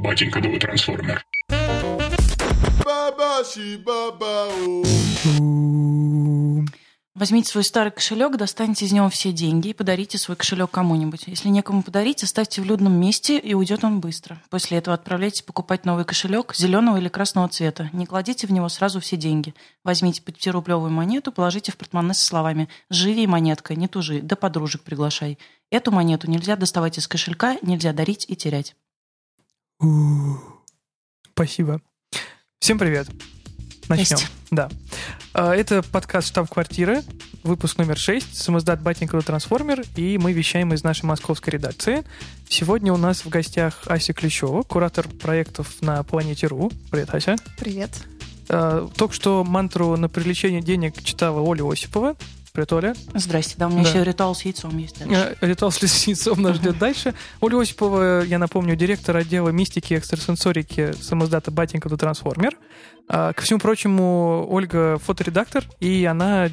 Батенька новый трансформер. Возьмите свой старый кошелек, достаньте из него все деньги и подарите свой кошелек кому-нибудь. Если некому подарить, оставьте в людном месте, и уйдет он быстро. После этого отправляйтесь покупать новый кошелек зеленого или красного цвета. Не кладите в него сразу все деньги. Возьмите 5-рублевую монету, положите в портмоне со словами «Живи, монетка, не тужи, да подружек приглашай». Эту монету нельзя доставать из кошелька, нельзя дарить и терять. Спасибо. Всем привет. Начнем. Здрасте. Да. А, Это подкаст «Штаб-квартиры», выпуск номер 6, самоздат Батенькова Трансформер, и мы вещаем из нашей московской редакции. Сегодня у нас в гостях Ася Клещева, куратор проектов на Планете.ру. Привет, Ася. Привет. А, Только что мантру на привлечение денег читала Оля Осипова. Привет, Оля. Здрасте, да, у меня Да. еще ритуал с яйцом есть дальше. Э, Ритуал с лесницом нас ждет дальше. Оля Осипова, я напомню, директор отдела мистики и экстрасенсорики самоздата Батенька Трансформер. А, Ко всему прочему, Ольга фоторедактор, и она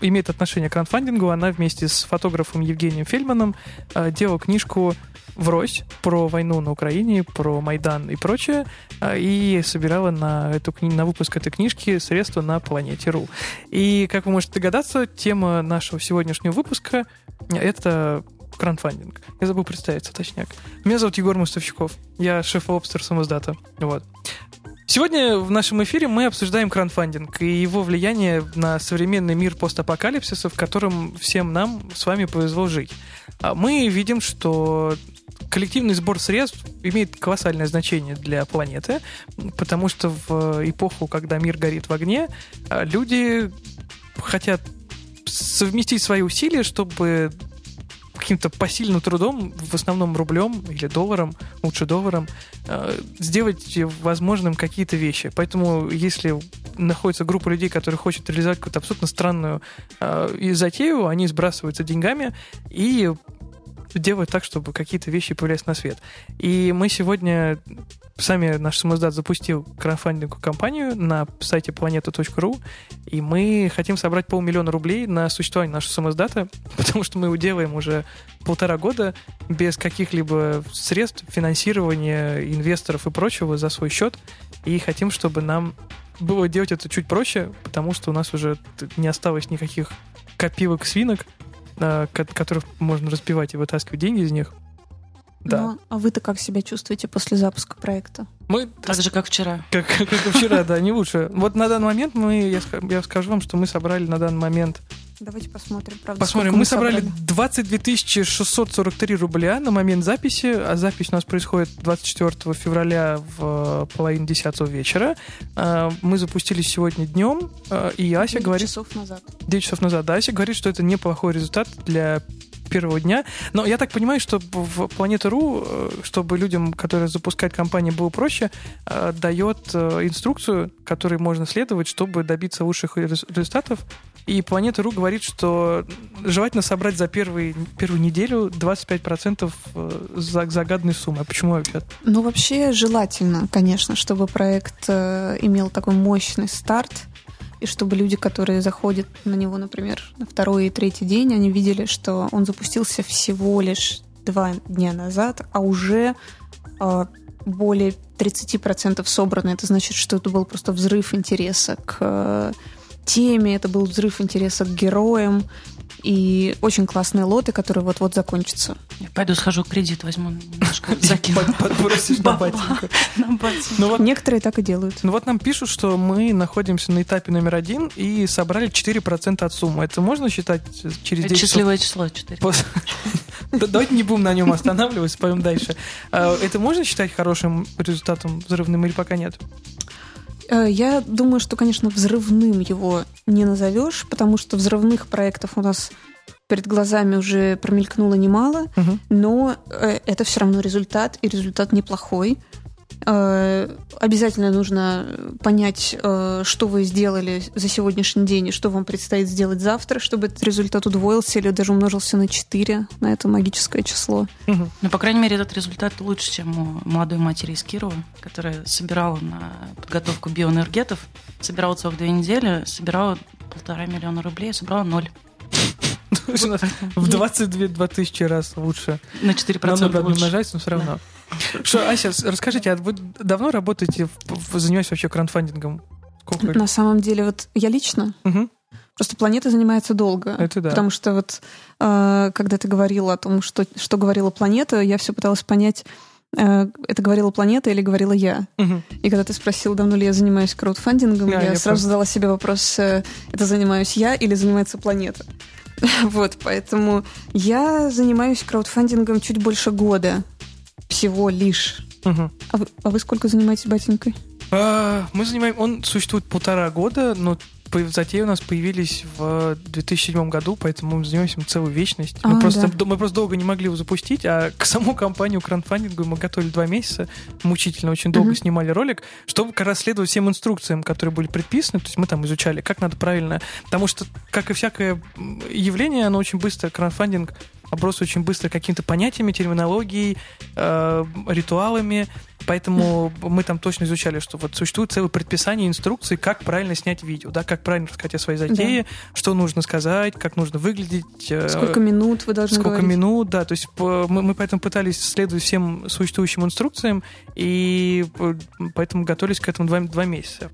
имеет отношение к краундфандингу. Она вместе с фотографом Евгением Фельдманом а, делала книжку «Врозь» про войну на Украине, про Майдан и прочее, а, и собирала на, эту, на выпуск этой книжки средства на Планете.ру. И, как вы можете догадаться, тема нашего сегодняшнего выпуска — это краундфандинг. Я забыл представиться, точняк. Меня зовут Егор Мустовщиков. Я шеф-обстер самоздата. Вот. Сегодня в нашем эфире мы обсуждаем краундфандинг и его влияние на современный мир постапокалипсиса, в котором всем нам с вами повезло жить. А Мы видим, что коллективный сбор средств имеет колоссальное значение для планеты, потому что в эпоху, когда мир горит в огне, люди хотят совместить свои усилия, чтобы каким-то посильным трудом, в основном рублем или долларом, лучше долларом, э, сделать возможным какие-то вещи. Поэтому, если находится группа людей, которые хотят реализовать какую-то абсолютно странную э, затею, они сбрасываются деньгами и делают так, чтобы какие-то вещи появлялись на свет. И мы сегодня сами наш самоздат запустил краундфандинговую кампанию на сайте planeta.ru, и мы хотим собрать полмиллиона рублей на существование нашего самоздата, потому что мы его делаем уже полтора года без каких-либо средств, финансирования, инвесторов и прочего за свой счет, и хотим, чтобы нам было делать это чуть проще, потому что у нас уже не осталось никаких копилок свинок, ко- которых можно разбивать и вытаскивать деньги из них. Да. Ну, а вы-то как себя чувствуете после запуска проекта? Мы Так же, как вчера. как, как и вчера, да, не лучше. Вот на данный момент мы, я, я скажу вам, что мы собрали на данный момент... Давайте посмотрим, правда, Посмотрим, сколько мы собрали 22 643 рубля на момент записи, а запись у нас происходит 24 февраля в э, половине десятого вечера. А, Мы запустились сегодня днем, а, и Ася Девять говорит... часов назад. 9 часов назад. Да, Ася говорит, что это неплохой результат для первого дня. Но я так понимаю, что в Планета.ру, э, чтобы людям, которые запускают компании, было проще, э, дает э, инструкцию, которой можно следовать, чтобы добиться лучших рез- результатов. И Планета.ру говорит, что желательно собрать за первый, первую неделю 25% э, за загаданной суммы. А почему вообще? Ну, вообще желательно, конечно, чтобы проект э, имел такой мощный старт, и чтобы люди, которые заходят на него, например, на второй и третий день, они видели, что он запустился всего лишь два дня назад, а уже э, более 30% собрано. Это значит, что это был просто взрыв интереса к э, теме, это был взрыв интереса к героям, и очень классные лоты, которые вот-вот закончатся. Я пойду схожу кредит, возьму немножко, закину. Под- Подбросишь на батеньку. Ну вот Некоторые так и делают. Ну вот нам пишут, что мы находимся на этапе номер один и собрали 4% от суммы. Это можно считать через Это 10 часов? счастливое число 4. Пос- Да, Давайте не будем на нем останавливаться, пойдем дальше. А, Это можно считать хорошим результатом взрывным или пока нет? Э, Я думаю, что, конечно, взрывным его не назовешь, потому что взрывных проектов у нас перед глазами уже промелькнуло немало, Мгм. но э, это все равно результат, и результат неплохой. Э, Обязательно нужно понять, э, что вы сделали за сегодняшний день и что вам предстоит сделать завтра, чтобы этот результат удвоился или даже умножился на 4, на это магическое число. Мгм. Ну, по крайней мере, этот результат лучше, чем у молодой матери из Кирова, которая собирала на подготовку биоэнергетов, собирала целых две недели, собирала полтора миллиона рублей, а собрала ноль. В 22 2 тысячи раз лучше. На 4% Нам надо умножать, но все равно. Что, Ася, расскажите, а вы давно работаете, занимаетесь вообще краундфандингом? Сколько? На самом деле, вот я лично, угу. Просто планета занимается долго. Это да. Потому что вот э, когда ты говорила о том, что, что говорила планета, я все пыталась понять, э, это говорила планета или говорила я. Угу. И когда ты спросил, давно ли я занимаюсь краудфандингом, да, я, я сразу просто... задала себе вопрос, э, это занимаюсь я или занимается планета. вот, поэтому я занимаюсь краудфандингом чуть больше года. Всего лишь. Угу. А, вы, а вы сколько занимаетесь батенькой? А, мы занимаем... Он существует полтора года, но затеи у нас появились в 2007 году, поэтому мы занимаемся целую вечность. А, мы, просто, да. мы просто долго не могли его запустить, а к саму компанию краундфандингу мы готовили два месяца, мучительно, очень долго uh-huh. снимали ролик, чтобы как раз следовать всем инструкциям, которые были предписаны. То есть мы там изучали, как надо правильно. Потому что, как и всякое явление, оно очень быстро, краундфандинг оброс очень быстро какими-то понятиями, терминологией, э, ритуалами. Поэтому мы там точно изучали, что вот существует целое предписание инструкции, как правильно снять видео, да, как правильно рассказать о своей затее, да. что нужно сказать, как нужно выглядеть. Э, сколько минут вы должны Сколько говорить. минут, да. То есть мы, мы поэтому пытались следовать всем существующим инструкциям, и поэтому готовились к этому два, два месяца.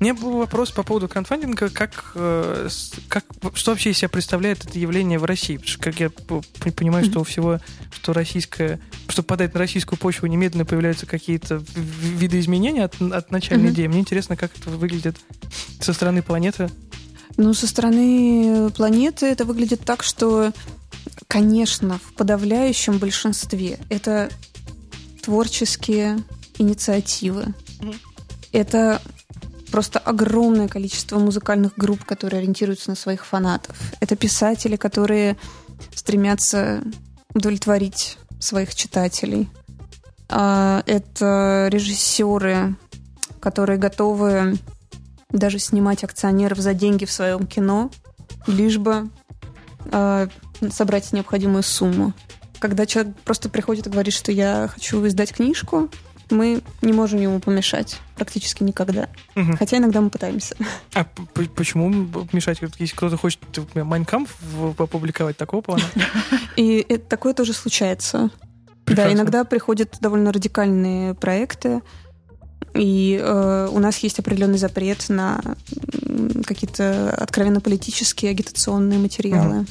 Меня был вопрос по поводу краундфандинга, как, э, как, что вообще из себя представляет это явление в России? Потому что, как я понимаю, что у всего, что российское, чтобы подать на российскую почву, немедленно появляются какие-то виды изменений от, от начальной mm-hmm. идеи. Мне интересно, как это выглядит со стороны планеты. Ну, со стороны планеты это выглядит так, что, конечно, в подавляющем большинстве это творческие инициативы. Mm-hmm. Это просто огромное количество музыкальных групп, которые ориентируются на своих фанатов. Это писатели, которые стремятся удовлетворить своих читателей. А, это режиссеры, которые готовы даже снимать акционеров за деньги в своем кино, лишь бы а, собрать необходимую сумму. Когда человек просто приходит и говорит, что я хочу издать книжку, мы не можем ему помешать практически никогда. Угу. Хотя иногда мы пытаемся. А почему мешать? Если кто-то хочет Майнкамп опубликовать такого плана? И это, такое тоже случается. Прекрасно. Да, иногда приходят довольно радикальные проекты, и э, у нас есть определенный запрет на какие-то откровенно политические агитационные материалы. Угу.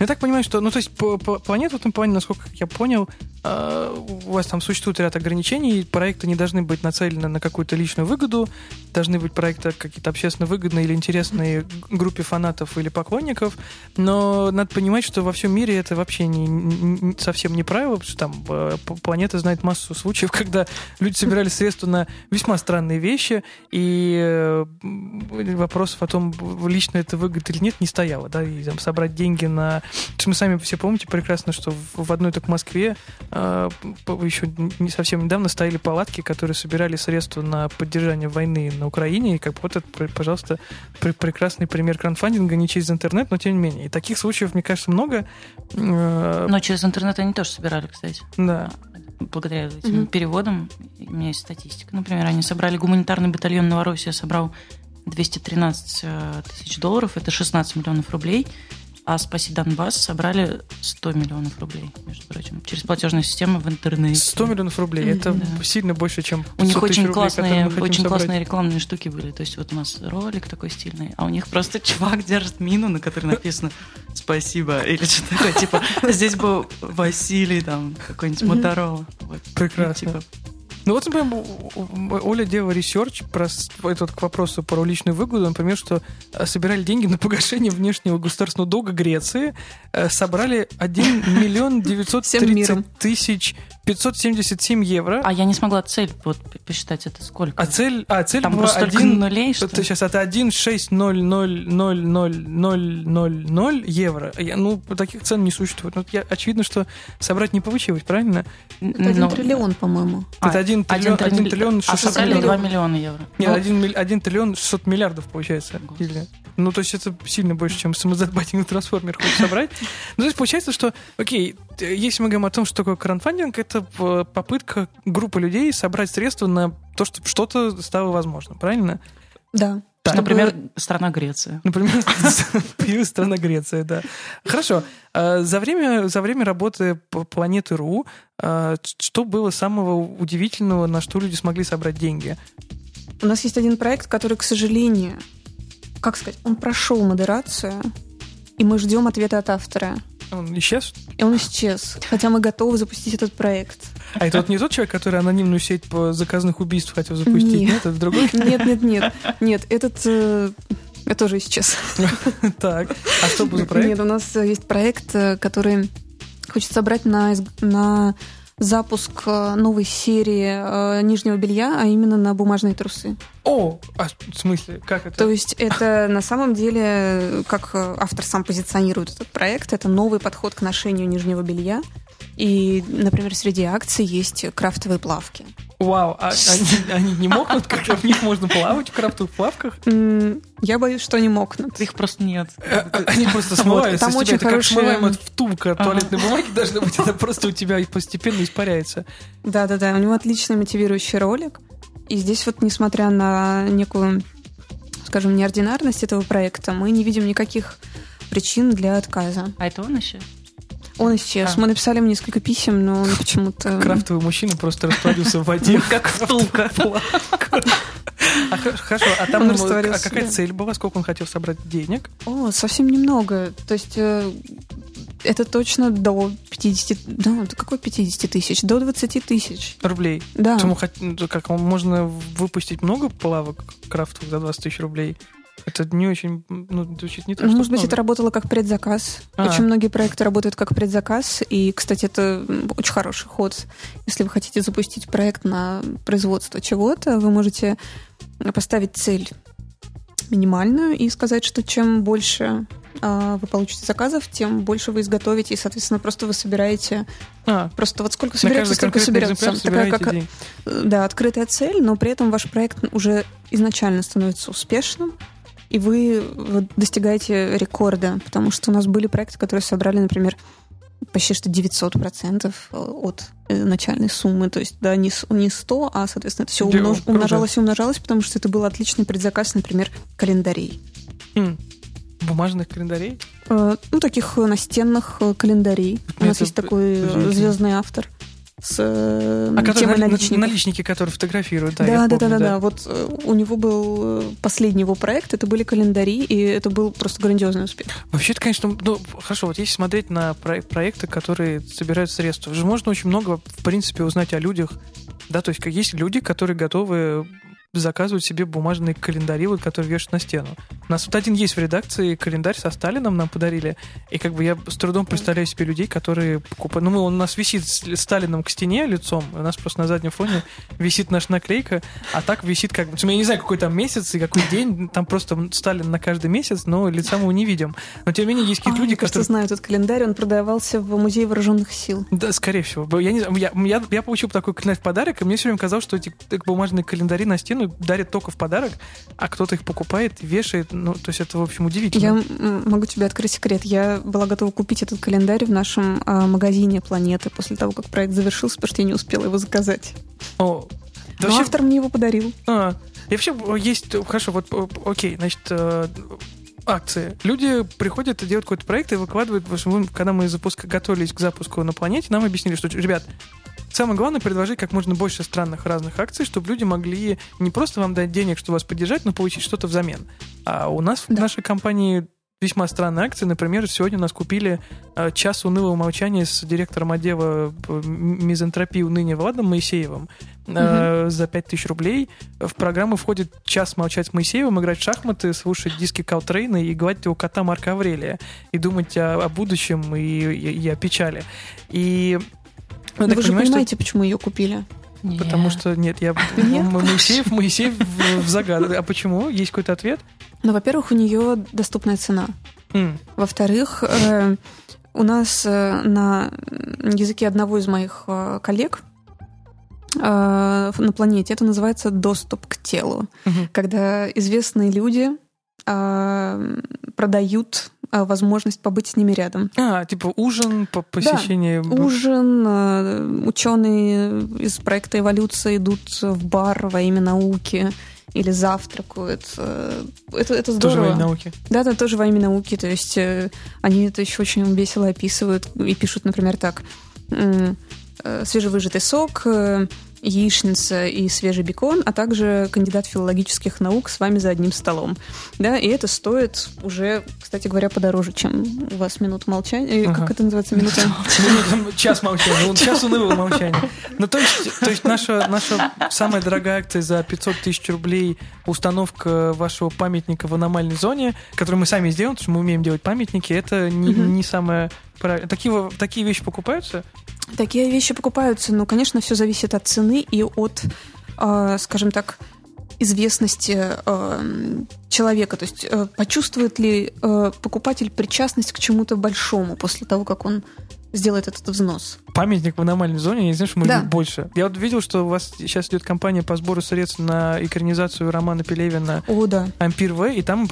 Я так понимаю, что, ну, то есть, по, по планете в этом плане, насколько я понял, э, у вас там существует ряд ограничений, проекты не должны быть нацелены на какую-то личную выгоду, должны быть проекты какие-то общественно выгодные или интересные группе фанатов или поклонников, но надо понимать, что во всем мире это вообще не, не, совсем не правило, потому что там э, планета знает массу случаев, когда люди собирали средства на весьма странные вещи, и э, вопросов о том, лично это выгодно или нет, не стояло, да, и там, собрать деньги на... Мы сами все помните прекрасно, что в одной только Москве э, еще не совсем недавно стояли палатки, которые собирали средства на поддержание войны на Украине, и как вот это, пожалуйста, прекрасный пример краундфандинга не через интернет, но тем не менее. И таких случаев, мне кажется, много. Э, но через интернет они тоже собирали, кстати. Да благодаря этим угу. переводам у меня есть статистика. Например, они собрали гуманитарный батальон Новороссия, собрал 213 э, тысяч долларов, это 16 миллионов рублей а «Спаси Донбасс» собрали 100 миллионов рублей, между прочим, через платежную систему в интернете. 100 миллионов рублей, это да. сильно больше, чем У них очень рублей, классные, очень классные рекламные штуки были, то есть вот у нас ролик такой стильный, а у них просто чувак держит мину, на которой написано «Спасибо» или что-то такое, типа здесь был Василий, там, какой-нибудь Моторола. Прекрасно. Ну вот, например, Оля делала research про этот к вопросу про личную выгоду, например, что э, собирали деньги на погашение внешнего государственного долга Греции, э, собрали 1 миллион 930 тысяч 577 евро. А я не смогла цель вот посчитать, это сколько? А цель, а цель Там просто 1, нулей, что это, Сейчас, это 1,6000000 евро. Я, ну, таких цен не существует. Ну, я, очевидно, что собрать не получилось, правильно? Это 1 Но... триллион, по-моему. Это 1 триллион, 1 триллион, триллион 600 а миллионов. 2 миллиона евро. Нет, 1, 1 триллион 600 миллиардов, получается. Или... Ну, то есть это сильно больше, чем самозабатинг трансформер хочет собрать. Ну, то есть получается, что, окей, если мы говорим о том, что такое краундфандинг, это попытка группы людей собрать средства на то, чтобы что-то стало возможным, правильно? Да. Так. Например, страна Греция. Например, страна Греция, да. Хорошо. А, за время, за время работы планеты РУ, а, что было самого удивительного, на что люди смогли собрать деньги? У нас есть один проект, который, к сожалению, как сказать, он прошел модерацию, и мы ждем ответа от автора. Он исчез? И он исчез. Хотя мы готовы запустить этот проект. А это вот не тот человек, который анонимную сеть по заказных убийств хотел запустить? Нет, нет это другой? Нет, нет, нет. Нет, этот э, я тоже исчез. Так, а что был за проект? Нет, у нас есть проект, э, который хочет собрать на, на запуск э, новой серии э, нижнего белья, а именно на бумажные трусы. О, а в смысле, как это? То есть это на самом деле, как автор сам позиционирует этот проект, это новый подход к ношению нижнего белья. И, например, среди акций есть крафтовые плавки. Вау, а они, они не мокнут, как в них можно плавать в крафтовых плавках? Я боюсь, что они мокнут. Их просто нет. Э, э, они просто смываются Там очень Это как смываемая втулка туалетной бумаги должна быть, она просто у тебя постепенно испаряется. Да-да-да, у него отличный мотивирующий ролик. И здесь вот, несмотря на некую, скажем, неординарность этого проекта, мы не видим никаких причин для отказа. А это он еще? Он исчез. А. Мы написали ему несколько писем, но он почему-то... Крафтовый мужчина просто растворился в воде. Как втулка. А, хорошо, а там а какая цель была? Сколько он хотел собрать денег? О, совсем немного. То есть э, это точно до 50... Да, какой 50 тысяч? До 20 тысяч. Рублей? Да. Ну, как, можно выпустить много плавок крафтовых за 20 тысяч рублей? Это не очень, ну, звучит не так, ну, Может быть, это работало как предзаказ. А. Очень многие проекты работают как предзаказ, и, кстати, это очень хороший ход. Если вы хотите запустить проект на производство чего-то, вы можете поставить цель минимальную и сказать, что чем больше э, вы получите заказов, тем больше вы изготовите, и, соответственно, просто вы собираете... А, просто вот сколько соберется, столько соберется. Такая как, день. да, открытая цель, но при этом ваш проект уже изначально становится успешным, и вы достигаете рекорда, потому что у нас были проекты, которые собрали, например, почти что 900% от э, начальной суммы. То есть, да, не, не 100, а, соответственно, это все умнож, умножалось и умножалось, потому что это был отличный предзаказ, например, календарей. Mm. Бумажных календарей? Э, ну, таких настенных э, календарей. У нас есть такой звездный автор с э, а темой наличников. Наличники, которые фотографируют, да. Да, да, помню, да, да, да. Вот э, у него был э, последний его проект, это были календари, и это был просто грандиозный успех. Вообще, это, конечно, ну, хорошо, вот если смотреть на проекты, которые собирают средства, же можно очень много, в принципе, узнать о людях, да, то есть есть люди, которые готовы заказывают себе бумажные календари, вот, которые вешают на стену. У нас вот один есть в редакции календарь со Сталином нам подарили, и как бы я с трудом представляю себе людей, которые покупают... Ну, он у нас висит с Сталином к стене лицом, у нас просто на заднем фоне висит наша наклейка, а так висит как бы... Я не знаю, какой там месяц и какой день, там просто Сталин на каждый месяц, но лица мы не видим. Но тем не менее есть какие-то люди, которые... Я знаю этот календарь, он продавался в Музее вооруженных сил. Да, скорее всего. Я, не, я, я, я получил такой календарь в подарок, и мне все время казалось, что эти бумажные календари на стену дарят только в подарок, а кто-то их покупает, вешает. Ну, то есть это, в общем, удивительно. Я могу тебе открыть секрет. Я была готова купить этот календарь в нашем а, магазине «Планеты» после того, как проект завершился, потому что я не успела его заказать. О, да Но вообще... автор мне его подарил. А, и вообще есть... Хорошо, вот окей, значит, э, акции. Люди приходят и делают какой-то проект и выкладывают, когда мы запуск... готовились к запуску на планете, нам объяснили, что, ребят, Самое главное предложить как можно больше странных разных акций, чтобы люди могли не просто вам дать денег, чтобы вас поддержать, но получить что-то взамен. А у нас да. в нашей компании весьма странные акции. Например, сегодня у нас купили э, час унылого молчания с директором отдела э, мизантропии ныне Владом Моисеевым угу. за 5000 рублей. В программу входит час молчать с Моисеевым, играть в шахматы, слушать диски Калтрейна и гладить его кота Марка Аврелия. И думать о, о будущем и, и, и о печали. И ну, вы же понимаете, что... почему ее купили? Нет. Потому что нет, я нет? Моисеев, Моисеев в, в загад. А почему? Есть какой-то ответ? Ну, во-первых, у нее доступная цена. Mm. Во-вторых, э, у нас э, на языке одного из моих э, коллег э, на планете это называется доступ к телу, mm-hmm. когда известные люди э, продают возможность побыть с ними рядом. А, типа ужин, по посещение... Да, ужин, а, ученые из проекта «Эволюция» идут в бар во имя науки или завтракают. Э, это, это здорово. Тоже во имя науки. Да, да, тоже во имя науки. То есть э, они это еще очень весело описывают и пишут, например, так. Э, свежевыжатый сок, яичница и свежий бекон, а также кандидат филологических наук с вами за одним столом. Да, и это стоит уже, кстати говоря, подороже, чем у вас минута молчания. Ага. Как это называется? Минута? Час молчания. Час унылого молчания. Ну, то есть, то есть наша, наша самая дорогая акция за 500 тысяч рублей установка вашего памятника в аномальной зоне, которую мы сами сделаем, потому что мы умеем делать памятники, это не, не самое. Такие, такие вещи покупаются? Такие вещи покупаются, но, конечно, все зависит от цены и от, э, скажем так, известности э, человека. То есть э, почувствует ли э, покупатель причастность к чему-то большому после того, как он сделает этот взнос. Памятник в аномальной зоне, я не знаю, что мы да. больше. Я вот видел, что у вас сейчас идет кампания по сбору средств на экранизацию романа Пелевина О, да. «Ампир В», и там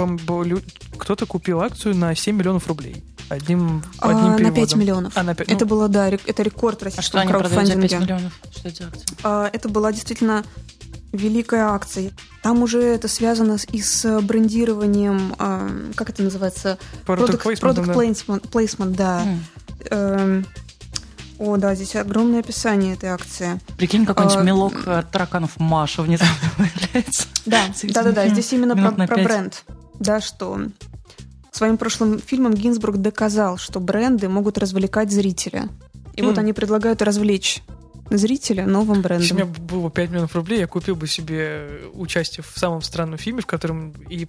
кто-то купил акцию на 7 миллионов рублей. Одним, а, одним а, На 5 миллионов. А, на 5, это ну... было, да, это рекорд российского а что краудфандинга. Они 5 миллионов? Что это акция? А, это была действительно великая акция. Там уже это связано и с брендированием, а, как это называется? Product, product, product placement, placement, да. Mm. О, да, здесь огромное описание этой акции. Прикинь, какой-нибудь а, мелок от тараканов Маша внезапно появляется. Да, да, да, да. Здесь именно про, про бренд. Да, что Своим прошлым фильмом Гинзбург доказал, что бренды могут развлекать зрителя. И mm. вот они предлагают развлечь зрителя новым брендом. Если у меня было 5 миллионов рублей, я купил бы себе участие в самом странном фильме, в котором и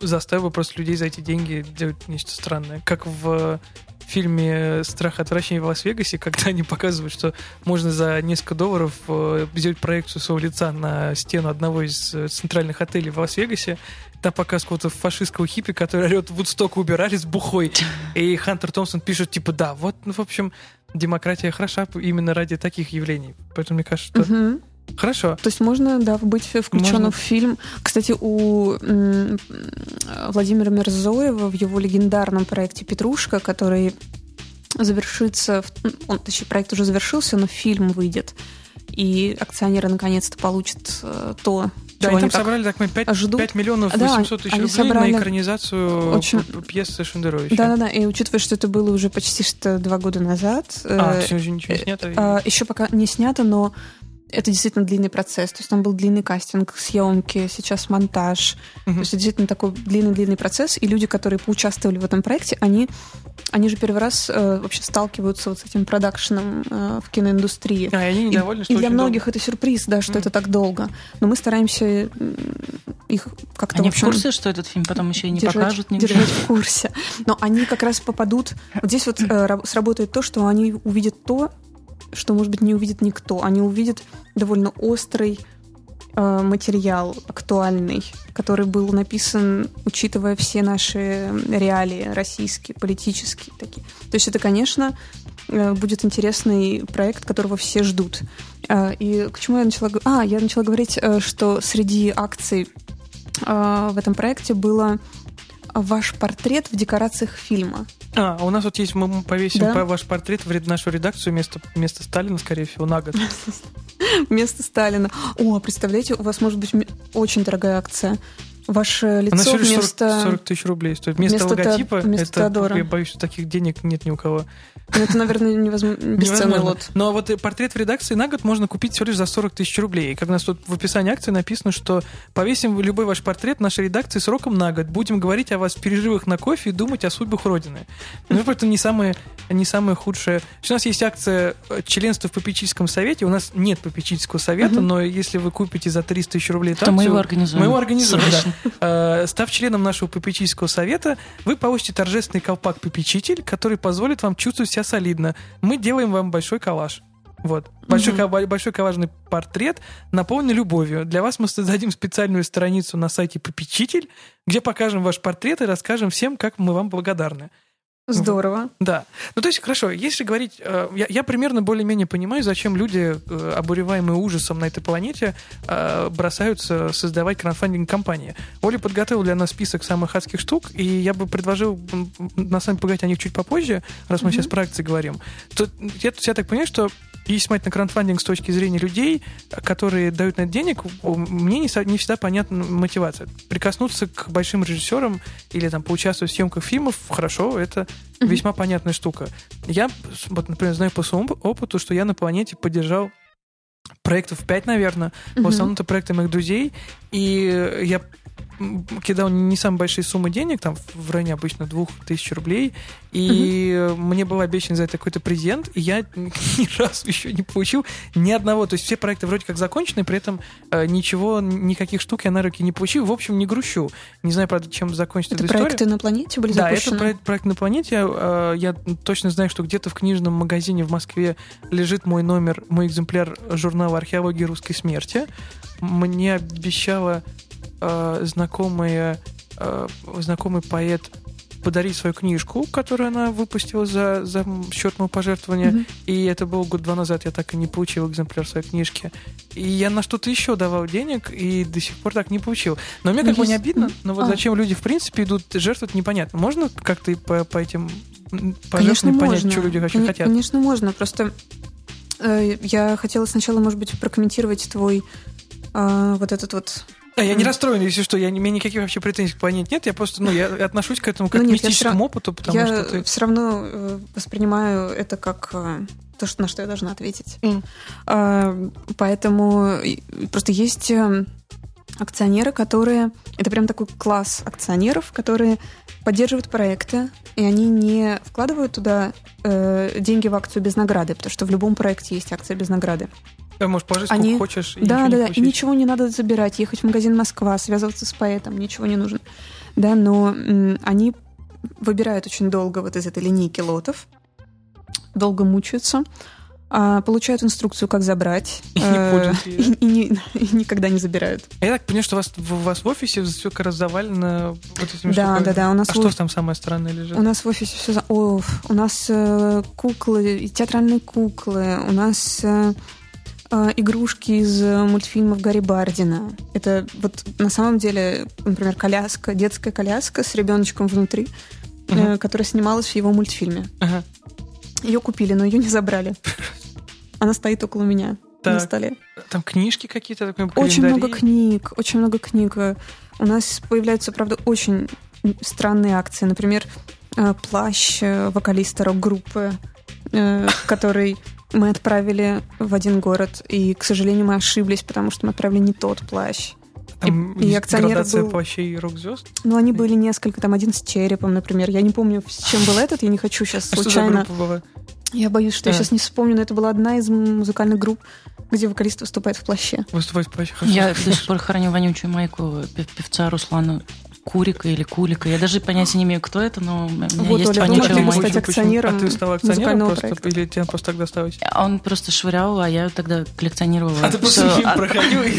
заставил бы просто людей за эти деньги делать нечто странное. Как в фильме «Страх и отвращение в Лас-Вегасе», когда они показывают, что можно за несколько долларов э, сделать проекцию своего лица на стену одного из э, центральных отелей в Лас-Вегасе, там показ какого-то фашистского хиппи, который орет Вудсток убирали с бухой. И Хантер Томпсон пишет, типа, да, вот, ну, в общем, демократия хороша именно ради таких явлений. Поэтому мне кажется, что... Угу. Хорошо. То есть можно, да, быть включенным можно. в фильм. Кстати, у Владимира Мерзоева в его легендарном проекте «Петрушка», который завершится... Он, точнее, проект уже завершился, но фильм выйдет. И акционеры наконец-то получат э, то, да, они там собрали так, 5, ожидут. 5 миллионов 800 тысяч рублей собрали... на экранизацию очень... пьесы Шендеровича. Да-да-да, и учитывая, что это было уже почти что два года назад... А, э, все уже ничего не снято? Э, еще пока не снято, но это действительно длинный процесс. То есть там был длинный кастинг, съемки, сейчас монтаж. Uh-huh. То есть это действительно такой длинный-длинный процесс. И люди, которые поучаствовали в этом проекте, они, они же первый раз э, вообще сталкиваются вот с этим продакшеном э, в киноиндустрии. А, и они недовольны, и, что и для многих долго. это сюрприз, да, что uh-huh. это так долго. Но мы стараемся их как-то... Они в, общем, в курсе, что этот фильм потом еще и не держать, покажут? Не держать в курсе. Но они как раз попадут... Вот здесь вот э, сработает то, что они увидят то, что, может быть, не увидит никто. Они увидят довольно острый э, материал, актуальный, который был написан, учитывая все наши реалии российские, политические такие. То есть это, конечно, э, будет интересный проект, которого все ждут. Э, и к чему я начала говорить? А, я начала говорить, э, что среди акций в этом проекте было ваш портрет в декорациях фильма. А, у нас вот есть, мы повесим да? ваш портрет в нашу редакцию вместо, вместо Сталина, скорее всего, на год. Вместо Сталина. О, представляете, у вас может быть очень дорогая акция. Ваше лицо Она вместо... 40, 40 тысяч рублей стоит. Вместо, вместо логотипа, вместо это, Теодора. я боюсь, таких денег нет ни у кого. Ну, это, наверное, невозможно, бесценный лот. Но вот портрет в редакции на год можно купить всего лишь за 40 тысяч рублей. И как у нас тут в описании акции написано, что повесим любой ваш портрет в нашей редакции сроком на год. Будем говорить о вас в перерывах на кофе и думать о судьбах Родины. Ну, это не самое, не самое худшее. У нас есть акция э, членства в попечительском совете. У нас нет попечительского совета, но если вы купите за 300 тысяч рублей то мы его организуем. Мы его организуем, да. Э, став членом нашего попечительского совета, вы получите торжественный колпак попечитель, который позволит вам чувствовать себя солидно. Мы делаем вам большой коллаж. Вот. Большой, mm-hmm. большой коллажный портрет, наполненный любовью. Для вас мы создадим специальную страницу на сайте «Попечитель», где покажем ваш портрет и расскажем всем, как мы вам благодарны. Здорово. Да. Ну, то есть, хорошо, если говорить... Э, я, я примерно более-менее понимаю, зачем люди, э, обуреваемые ужасом на этой планете, э, бросаются создавать краудфандинг-компании. Оля подготовила для нас список самых адских штук, и я бы предложил, на самом деле, поговорить о них чуть попозже, раз мы mm-hmm. сейчас про акции говорим. То, я, я так понимаю, что если смотреть на краудфандинг с точки зрения людей, которые дают на это денег, мне не, не всегда понятна мотивация. Прикоснуться к большим режиссерам или там поучаствовать в съемках фильмов, хорошо, это. Весьма понятная штука. Я, вот, например, знаю по своему опыту, что я на планете поддержал проектов 5, наверное. Mm-hmm. В основном это проекты моих друзей. И я кидал не самые большие суммы денег, там в районе обычно двух тысяч рублей, и угу. мне было обещано за это какой-то презент, и я ни разу еще не получил ни одного. То есть все проекты вроде как закончены, при этом э, ничего, никаких штук я на руки не получил. В общем, не грущу. Не знаю, правда, чем закончится это эта проекты история. на планете были да, запущены? Да, это проект, проект на планете. Э, я точно знаю, что где-то в книжном магазине в Москве лежит мой номер, мой экземпляр журнала «Археологии русской смерти». Мне обещала э, знакомая, э, знакомый поэт подарить свою книжку, которую она выпустила за, за счет моего пожертвования. Mm-hmm. И это было год-два назад, я так и не получил экземпляр своей книжки. И я на что-то еще давал денег, и до сих пор так не получил. Но мне как бы не обидно, но вот а. зачем люди в принципе идут жертвовать, непонятно. Можно как-то по, по этим пожертвованиям понять, что люди Кон- хотят? Конечно, можно. Просто э, я хотела сначала, может быть, прокомментировать твой э, вот этот вот а я не расстроен, если что, я, у меня никаких вообще претензий к планете нет, я просто, ну, я отношусь к этому как ну, нет, к мистическому я опыту, потому я что ты... все равно э, воспринимаю это как э, то, что, на что я должна ответить. Mm. А, поэтому просто есть э, акционеры, которые... Это прям такой класс акционеров, которые поддерживают проекты, и они не вкладывают туда э, деньги в акцию без награды, потому что в любом проекте есть акция без награды. Да, можешь положить сколько Они... хочешь. И да, да, да. И ничего не надо забирать, ехать в магазин Москва, связываться с поэтом, ничего не нужно. Да, но они выбирают очень долго вот из этой линейки лотов, долго мучаются, а, получают инструкцию, как забрать. И, э, и, и, не, и никогда не забирают. Я так понимаю, что у вас, у вас в офисе все как раз завалено вот этими Да, штуками. да, да. У нас а в... что там самое странное лежит? У нас в офисе все... О, у нас э, куклы, театральные куклы, у нас... Э, э, игрушки из мультфильмов Гарри Бардина. Это вот на самом деле, например, коляска, детская коляска с ребеночком внутри, uh-huh. э, которая снималась в его мультфильме. Uh-huh. Ее купили, но ее не забрали. Она стоит около меня так. на столе. Там книжки какие-то? Очень много книг, очень много книг. У нас появляются, правда, очень странные акции. Например, э, плащ э, вокалиста рок-группы, э, который мы отправили в один город, и, к сожалению, мы ошиблись, потому что мы отправили не тот плащ. Там и, и акционер был... плащей рок-звезд? Ну, они были несколько, там один с черепом, например. Я не помню, с чем был этот, я не хочу сейчас а случайно... Что за была? Я боюсь, что а. я сейчас не вспомню, но это была одна из музыкальных групп, где вокалист выступает в плаще. Выступает в плаще, хорошо. Я до сих пор храню вонючую майку певца Руслана Курика или Кулика. Я даже понятия не имею, кто это, но у меня вот, есть Оля, вонючая майка. стать акционером А ты стала акционером просто? Проекта. Или тебе просто так досталось? Он просто швырял, а я тогда коллекционировала. А ты просто фильм проходила?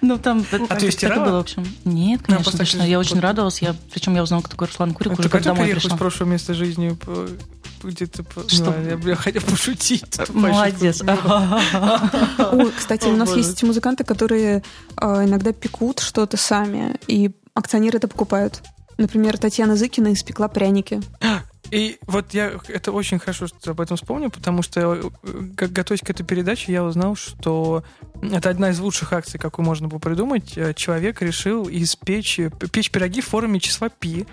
Ну, там а ты стирала? было, в общем. Нет, конечно, Я очень радовалась. Я, причем я узнала, кто такой Руслан Курик, уже когда домой пришла. в прошлое место жизни где-то... Что? Я хотел пошутить. Молодец. Кстати, у нас есть музыканты, которые а, иногда пекут что-то сами, и акционеры это покупают. Например, Татьяна Зыкина испекла пряники. И вот я это очень хорошо, что об этом вспомнил, потому что, как э, готовясь к этой передаче, я узнал, что это одна из лучших акций, какую можно было придумать. Э, человек решил испечь печь пироги в форме числа пи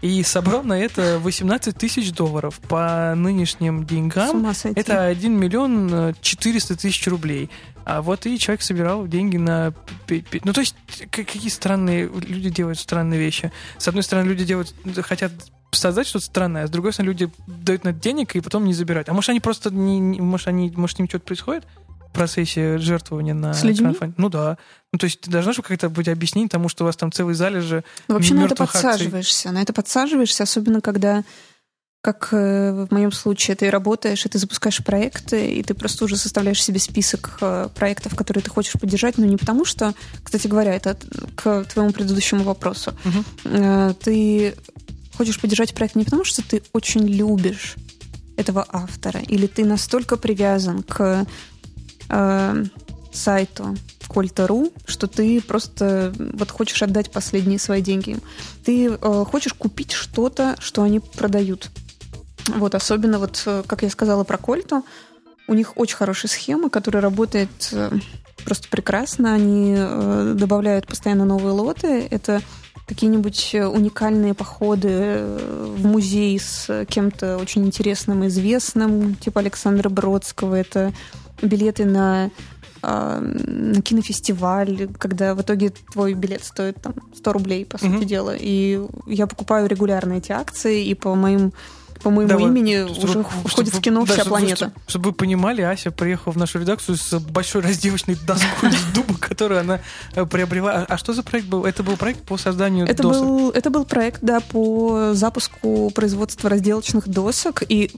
и собрал на это 18 тысяч долларов. По нынешним деньгам это 1 миллион 400 э, тысяч рублей. А вот и человек собирал деньги на... Ну, то есть, какие странные люди делают странные вещи. С одной стороны, люди делают, хотят создать что-то странное, а с другой стороны, люди дают на это денег и потом не забирают. А может, они просто не, не может, они, может, с ним что-то происходит в процессе жертвования на С людьми? Ну да. Ну, то есть ты должна же как-то быть объяснить тому, что у вас там целый залежи ну, Вообще на это подсаживаешься. Акций. На это подсаживаешься, особенно когда как э, в моем случае ты работаешь, и ты запускаешь проекты, и ты просто уже составляешь себе список э, проектов, которые ты хочешь поддержать, но не потому что, кстати говоря, это к твоему предыдущему вопросу. Угу. Ты хочешь поддержать проект не потому, что ты очень любишь этого автора, или ты настолько привязан к э, сайту Кольта.ру, что ты просто вот хочешь отдать последние свои деньги им. Ты э, хочешь купить что-то, что они продают. Вот, особенно вот, э, как я сказала про Кольту, у них очень хорошая схема, которая работает э, просто прекрасно. Они э, добавляют постоянно новые лоты. Это какие-нибудь уникальные походы в музей с кем-то очень интересным и известным, типа Александра Бродского. Это билеты на а, на кинофестиваль, когда в итоге твой билет стоит там 100 рублей, по сути mm-hmm. дела. И я покупаю регулярно эти акции, и по моим по моему Давай, имени чтобы, уже входит в кино да, вся чтобы, планета. Чтобы, чтобы вы понимали, Ася приехала в нашу редакцию с большой разделочной доской из дуба, которую она э, приобрела. А, а что за проект был? Это был проект по созданию это досок? Был, это был проект, да, по запуску производства разделочных досок. И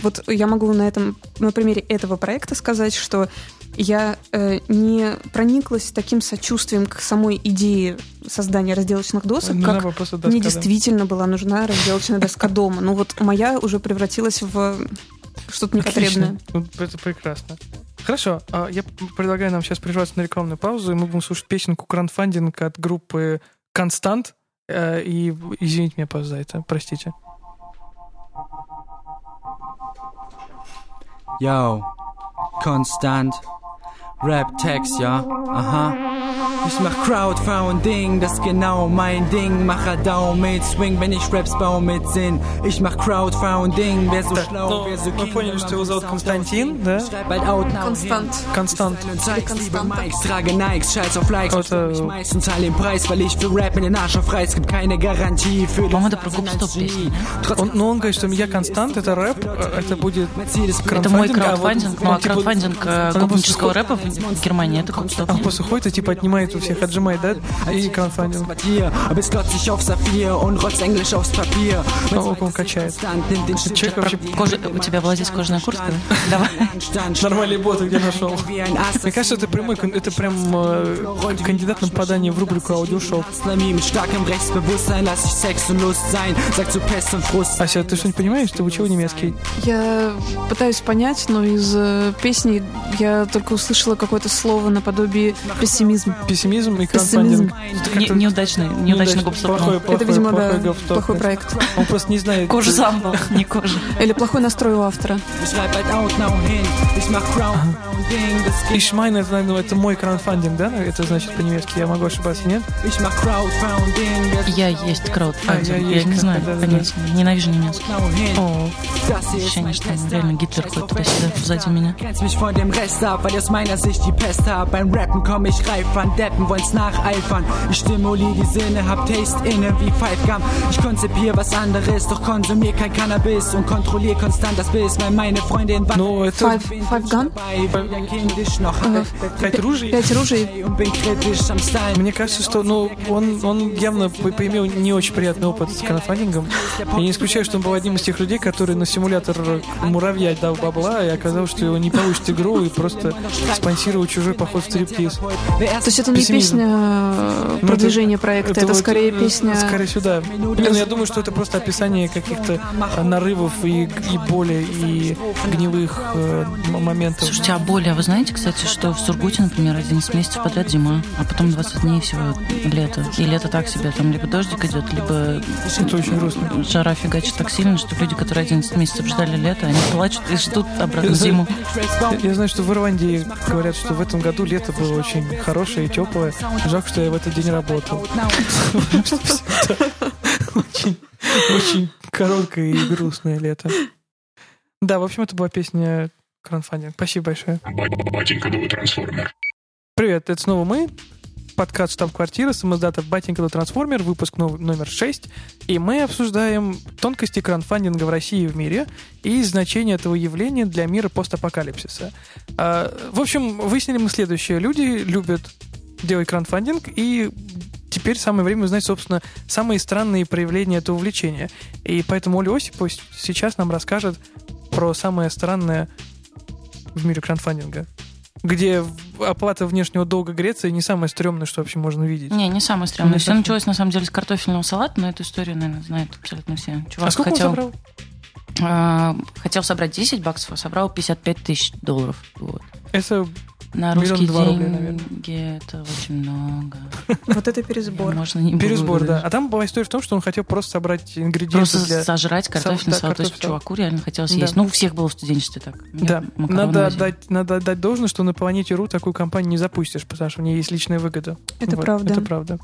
вот я могу на этом, на примере этого проекта сказать, что я э, не прониклась таким сочувствием к самой идее создания разделочных досок, нужна как доска, мне действительно да. была нужна разделочная доска дома. Ну вот моя уже превратилась в что-то непотребное. Ну, это прекрасно. Хорошо, а я предлагаю нам сейчас прерваться на рекламную паузу, и мы будем слушать песенку «Краундфандинг» от группы «Констант». Э, и извините меня, пожалуйста, за это, простите. Yo, Constant. Rap text, y'all. Uh huh. Ich mach Crowdfunding, das ist genau mein Ding. Macher Daumen mit Swing, wenn ich Raps baue mit Sinn. Ich mach Crowdfunding, wer so так, schlau, ну, wer so Мы поняли, что его зовут Константин, да? Констант. Констант. Ich trage Nikes, scheiß auf Likes. Это... Ich meistens zahle den Preis, weil ich für Rap in den Arsch aufreiß. Gibt keine Garantie für По-моему, это про гоп-стоп песня. Он, ну, он говорит, что я Констант, это рэп, это будет Это мой краудфандинг, ну, а краудфандинг гопнического рэпа в Германии это гоп-стоп. Он просто ходит и типа отнимает у всех, отжимает, да? И краудфандинг. О, он качает. Человек вообще... Кожа... У тебя была здесь кожаная куртка? Давай. Нормальные боты где нашел. Мне кажется, это прямой, это прям э, кандидат на попадание в рубрику аудиошоу. Ася, ты что-нибудь понимаешь? Ты учил немецкий? Я пытаюсь понять, но из э, песни я только услышала какое-то слово наподобие пессимизм. Пессимизм и краудфандинг. Не, неудачный, неудачный гоп-стоп. Плохой, плохой, это, видимо, плохой, да, плохой проект. Он просто не знает. Кожа сам был, не кожа. Или плохой настрой у автора. Meine, это, наверное, это мой краудфандинг, да? Это значит по-немецки. Я могу ошибаться, нет? Я есть краудфандинг. А, я, я не знаю, да, понятия. Да, да. Ненавижу немецкий. О, ощущение, что реально Гитлер ходит туда-сюда сзади меня. aus meiner Sicht die Pest hab. Beim Rappen komm ich reif an, Deppen wollen's nacheifern. Ich stimuliere die Sinne, hab Taste inne wie Five Gum. Ich konzipiere was anderes, doch konsumier kein Cannabis und kontrollier konstant das Biss, weil meine Freundin war no. Five, five Gun? Пять ружей? Пять ружей. Мне кажется, что ну, он, он явно поимел не очень приятный опыт с краудфандингом. Я не исключаю, что он был одним из тех людей, которые на симулятор муравья дал бабла, и оказалось, что его не получит игру, и просто спонсировать чужой поход в стриптиз. То есть это не песня э, ну, продвижения проекта, это, это вот, скорее э, песня... Скорее сюда. Ну, я думаю, что это просто описание каких-то нарывов и, и боли, и гнилых э, моментов. Слушайте, а боли, а вы знаете, кстати, что в Сургуте, например, 11 месяцев подряд зима, а потом 20 дней всего лето. И лето так себе, там либо дождик идет, либо... Это очень грустно. Жара фигачит так сильно, что люди, которые 11 месяцев ждали лето, они плачут и ждут обратно зиму. Я, я знаю, что в Ирландии говорят, что в этом году лето было очень хорошее и теплое. Жалко, что я в этот день работал. Очень, короткое и грустное лето. Да, в общем, это была песня Кранфандинг. Спасибо большое. Батенька трансформер. Привет, это снова мы подкаст «Штаб-квартира», самоздата «Батенька трансформер», выпуск номер 6, и мы обсуждаем тонкости краудфандинга в России и в мире и значение этого явления для мира постапокалипсиса. А, в общем, выяснили мы следующее. Люди любят делать краудфандинг, и теперь самое время узнать, собственно, самые странные проявления этого увлечения. И поэтому Оля Осипова сейчас нам расскажет про самое странное в мире краудфандинга где оплата внешнего долга Греции не самое стрёмное, что вообще можно видеть. Не, не самое стрёмное. Не Все совсем. началось, на самом деле, с картофельного салата, но эту историю, наверное, знают абсолютно все. Чувак а сколько хотел, он собрал? а, хотел собрать 10 баксов, а собрал 55 тысяч долларов. Вот. Это На Миллион русские два рубля, деньги это очень много. Вот это пересбор. Можно не пересбор, да. А там была история в том, что он хотел просто собрать ингредиенты Просто для... сожрать картофельный салат. То есть чуваку реально хотелось Да. есть. Ну, у всех было в студенчестве так. Мне Да, надо отдать, надо отдать должное, что на планете РУ такую компанию не запустишь, потому что у нее есть личная выгода. Это Вот, правда. Это правда.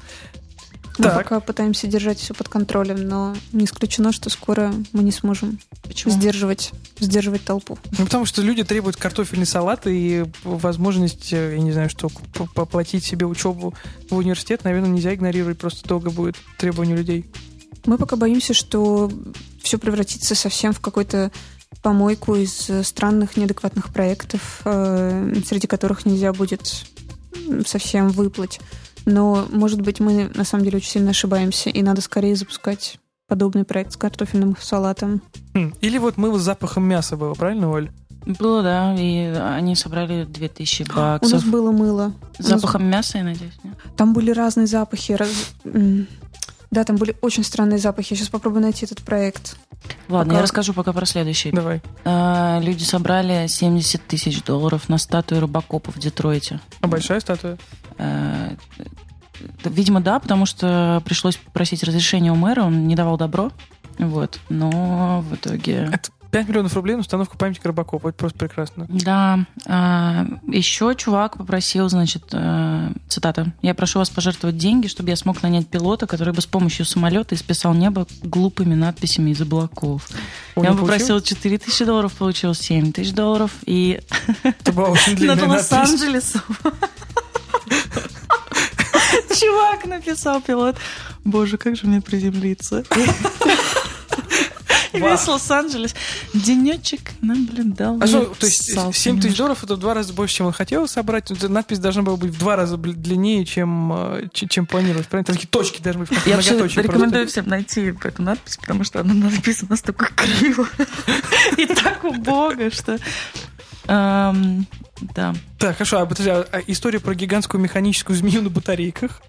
Мы Так. пока пытаемся держать все под контролем, но не исключено, что скоро мы не сможем Почему? сдерживать, сдерживать толпу. Ну, потому что люди требуют картофельный салат и возможность, э, я не знаю, что, поплатить себе учебу в университет, наверное, нельзя игнорировать, просто долго будет требование людей. Мы пока боимся, что все превратится совсем в какой-то помойку из э, странных, неадекватных проектов, э, среди которых нельзя будет совсем выплыть. Но, может быть, мы на самом деле очень сильно ошибаемся, и надо скорее запускать подобный проект с картофельным салатом. Хм, Или вот мы с запахом мяса было, правильно, Оль? Было, да, и они собрали 2000 У баксов. нас было мыло. С запахом мяса, я надеюсь, нет? Там были разные запахи. раз- Да, там были очень странные запахи. Я сейчас попробую найти этот проект. Ладно, Пока- я расскажу пока про следующий. Давай. А, Люди собрали 70 тысяч долларов на статую Робокопа в Детройте. А большая статуя? Э, Видимо, да, потому что пришлось просить разрешения у мэра, он не давал добро. Вот. Но в итоге... 5 миллионов рублей на установку памятника Робокопа. Это просто прекрасно. Да. а, Еще чувак попросил, значит, э, цитата. «Я прошу вас пожертвовать деньги, чтобы я смог нанять пилота, который бы с помощью самолета исписал небо глупыми надписями из облаков». Он я попросил 4 тысячи долларов, получил 7 тысяч долларов. И Это была очень длинная над. Лос-Анджелесом. Чувак написал пилот. Боже, как же мне приземлиться. И весь Лос-Анджелес денечек наблюдал. А что, то есть ссался 7 тысяч долларов это в два раза больше, чем он хотел собрать. Надпись должна была быть в два раза длиннее, чем, э, чем планировалось. Правильно? Там такие точки должны быть. Я вообще рекомендую всем найти эту надпись, потому что она написана настолько криво и так убого, что... Да. Так, хорошо, а, подожди, а- а история про гигантскую механическую змею на батарейках.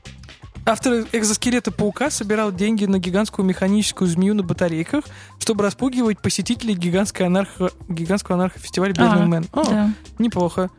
Автор экзоскелета паука собирал деньги на гигантскую механическую змею на батарейках, чтобы распугивать посетителей гигантской анархо... гигантского анархофестиваля Burning А, Man. О, да. неплохо.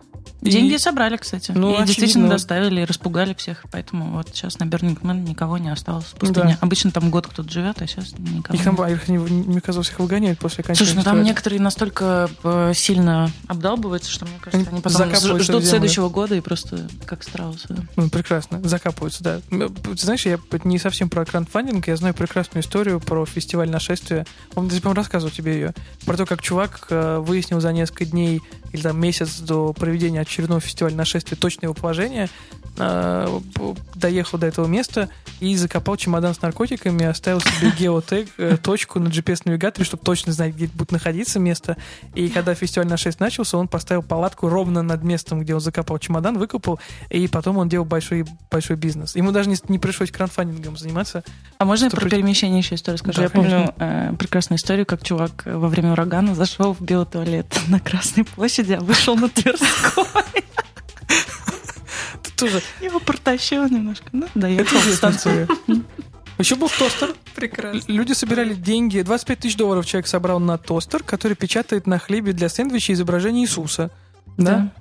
И- Деньги собрали, кстати. Ну, и очевидно. действительно доставили, и распугали всех. Поэтому вот сейчас на Man никого не осталось в пустыне. Да. Обычно там год кто-то живет, а сейчас никого Их там, их, не- мне казалось, их выгоняют после окончания Слушай, ну там фестиваля. некоторые настолько э, сильно обдалбываются, что, мне кажется, они потом ждут следующего года и просто как страусы. да. Ну, прекрасно, закапываются, да. Ты знаешь, я не совсем про краундфандинг, я знаю прекрасную историю про фестиваль нашествия. Он, по-моему, рассказывал тебе ее. Про то, как чувак э, выяснил за несколько дней или там месяц до проведения очередного фестиваля нашествия точное его положение, э, доехал до этого места и закопал чемодан с наркотиками, оставил себе геотег, э, точку на GPS-навигаторе, чтобы точно знать, где будет находиться место. И когда фестиваль нашествия начался, он поставил палатку ровно над местом, где он закопал чемодан, выкопал, и потом он делал большой, большой бизнес. Ему даже не, не пришлось краундфандингом заниматься. А можно я про при- перемещение еще историю скажу? Да, я помню э, прекрасную историю, как чувак во время урагана зашел в белый туалет на Красной площади, а вышел на Тверской. Это тоже Его протащило немножко. Ну, это в известная станцию. история. Еще был тостер. Прекрасно. Люди собирали деньги. 25 тысяч долларов человек собрал на тостер, который печатает на хлебе для сэндвича изображение Иисуса. Да?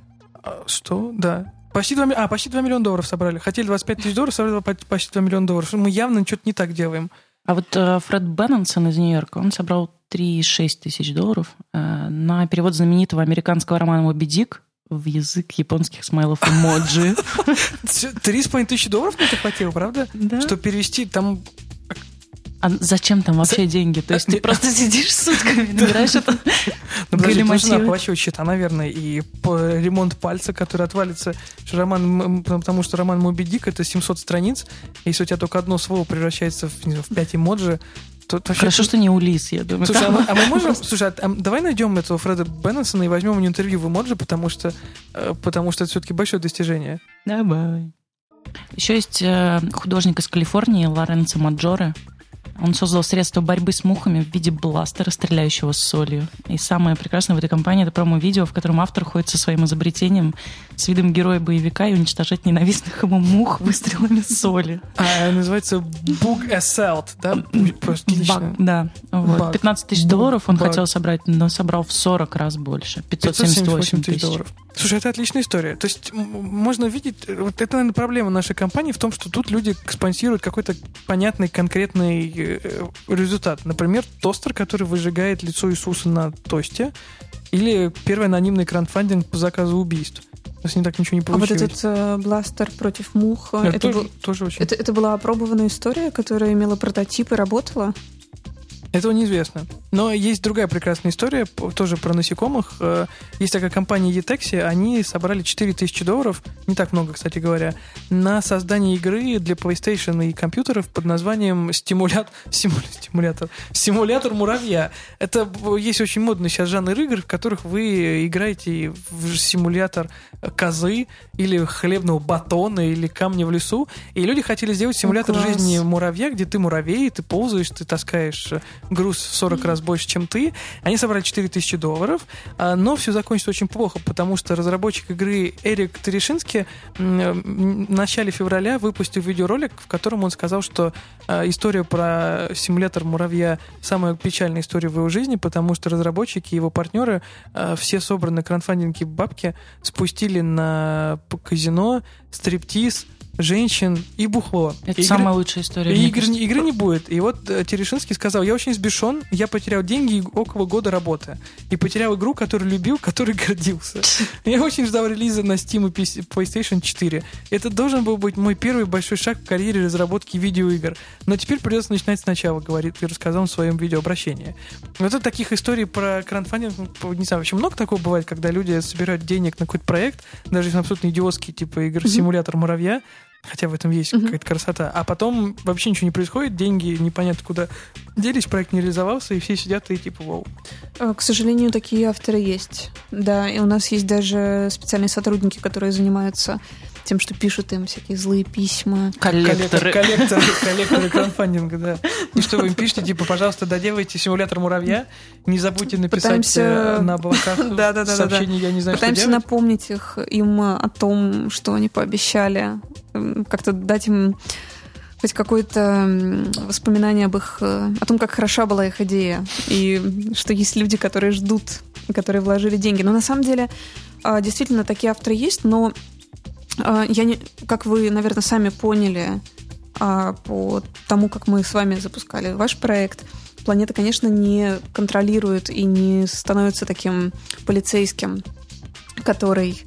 А, Что? Да. Почти 2, а, почти 2 миллиона долларов собрали. Хотели 25 тысяч долларов, собрали по- почти 2 миллиона долларов. Мы явно что-то не так делаем. А вот э, Фред Беннонсон из Нью-Йорка, он собрал 3,6 тысяч долларов э, на перевод знаменитого американского романа «Моби Дик» в язык японских смайлов эмоджи. Три с половиной тысячи долларов на это хватило, правда? Да. Чтобы перевести там... А зачем там вообще деньги? То есть ты просто сидишь сутками, набираешь это Ну, подожди, нужно оплачивать счета, наверное, и ремонт пальца, который отвалится. Что Роман, потому что роман Моби Дик это 700 страниц. Если у тебя только одно слово превращается в, в 5 эмоджи, то вообще- Хорошо, что не Улис, я думаю. Слушай, а мы, а мы можем... Слушай, а, а давай найдем этого Фреда Беннесона и возьмем у него интервью в эмоджи, потому что, э, потому что это все-таки большое достижение. Давай. Еще есть э, художник из Калифорнии Лоренцо Маджоре. Он создал средство борьбы с мухами в виде бластера, стреляющего с солью. И самое прекрасное в этой компании это промо-видео, в котором автор ходит со своим изобретением с видом героя-боевика и уничтожает ненавистных ему мух выстрелами соли. А называется Bug Assault, да? Просто Баг, да. Вот. Баг. 15 тысяч долларов он Баг. хотел собрать, но собрал в 40 раз больше. 578 тысяч. долларов. Слушай, это отличная история. То есть можно видеть, вот это, наверное, проблема нашей компании в том, что тут люди спонсируют какой-то понятный, конкретный э, результат. Например, тостер, который выжигает лицо Иисуса на тосте, или первый анонимный краундфандинг по заказу убийств. У нас не так ничего не А вот получилось. этот э, бластер против мух, э, это, это, тоже, был- тоже очень... это, это была опробованная история, которая имела прототип и работала? Этого неизвестно. Но есть другая прекрасная история, тоже про насекомых. Э, Есть такая компания Etexi, они собрали 4000 долларов, не так много, кстати говоря, на создание игры для PlayStation и компьютеров под названием стимулят... симу- стимулятор. Симулятор муравья. Это б- есть очень модный сейчас жанр игр, в которых вы играете в симулятор козы или хлебного батона или камня в лесу. И люди хотели сделать симулятор класс. жизни муравья, где ты муравей, ты ползаешь, ты таскаешь э, груз в 40 раз больше, чем ты. Они собрали 4000 долларов, а, но все закончится очень плохо, потому что разработчик игры Эрик Терешинский м, в начале февраля выпустил видеоролик, в котором он сказал, что а, история про симулятор муравья самая печальная история в его жизни, потому что разработчики и его партнеры все собранные краундфандинги бабки спустили на казино, стриптиз, женщин и бухло. Это Игры- самая лучшая история. и игры, кажется. игры не будет. И вот э, Терешинский сказал, я очень сбешен, я потерял деньги и около года работы. И потерял игру, которую любил, которой гордился. Я очень ждал релиза на Steam и PlayStation 4. Это должен был быть мой первый большой шаг в карьере разработки видеоигр. Но теперь придется начинать сначала, говорит, и рассказал в своем видеообращении. Вот это таких историй про краундфандинг, ну, не знаю, вообще много такого бывает, когда люди собирают денег на какой-то проект, даже если абсолютно идиотский, типа игр симулятор муравья, Хотя в этом есть Мгм. какая-то красота. А потом вообще ничего не происходит, деньги непонятно куда делись, проект не реализовался, и все сидят и типа, вау. Э, К сожалению, такие авторы есть. Да, и у нас есть даже специальные сотрудники, которые занимаются тем, что пишут им всякие злые письма. Коллекторы. Коллекторы, коллекторы краудфандинга, да. И что вы им пишете, типа, пожалуйста, доделайте симулятор муравья, не забудьте написать Пытаемся- э, на облаках Да-да-да-да-да. сообщение, я не знаю, что Пытаемся напомнить их, им о том, что они пообещали, как-то дать им хоть какое-то воспоминание об их, э, о том, как хороша была их идея, и что есть люди, которые ждут, которые вложили деньги. Но на самом деле а, действительно такие авторы есть, но а, я не, как вы, наверное, сами поняли а, по тому, как мы с вами запускали ваш проект, планета, конечно, не контролирует и не становится таким полицейским, который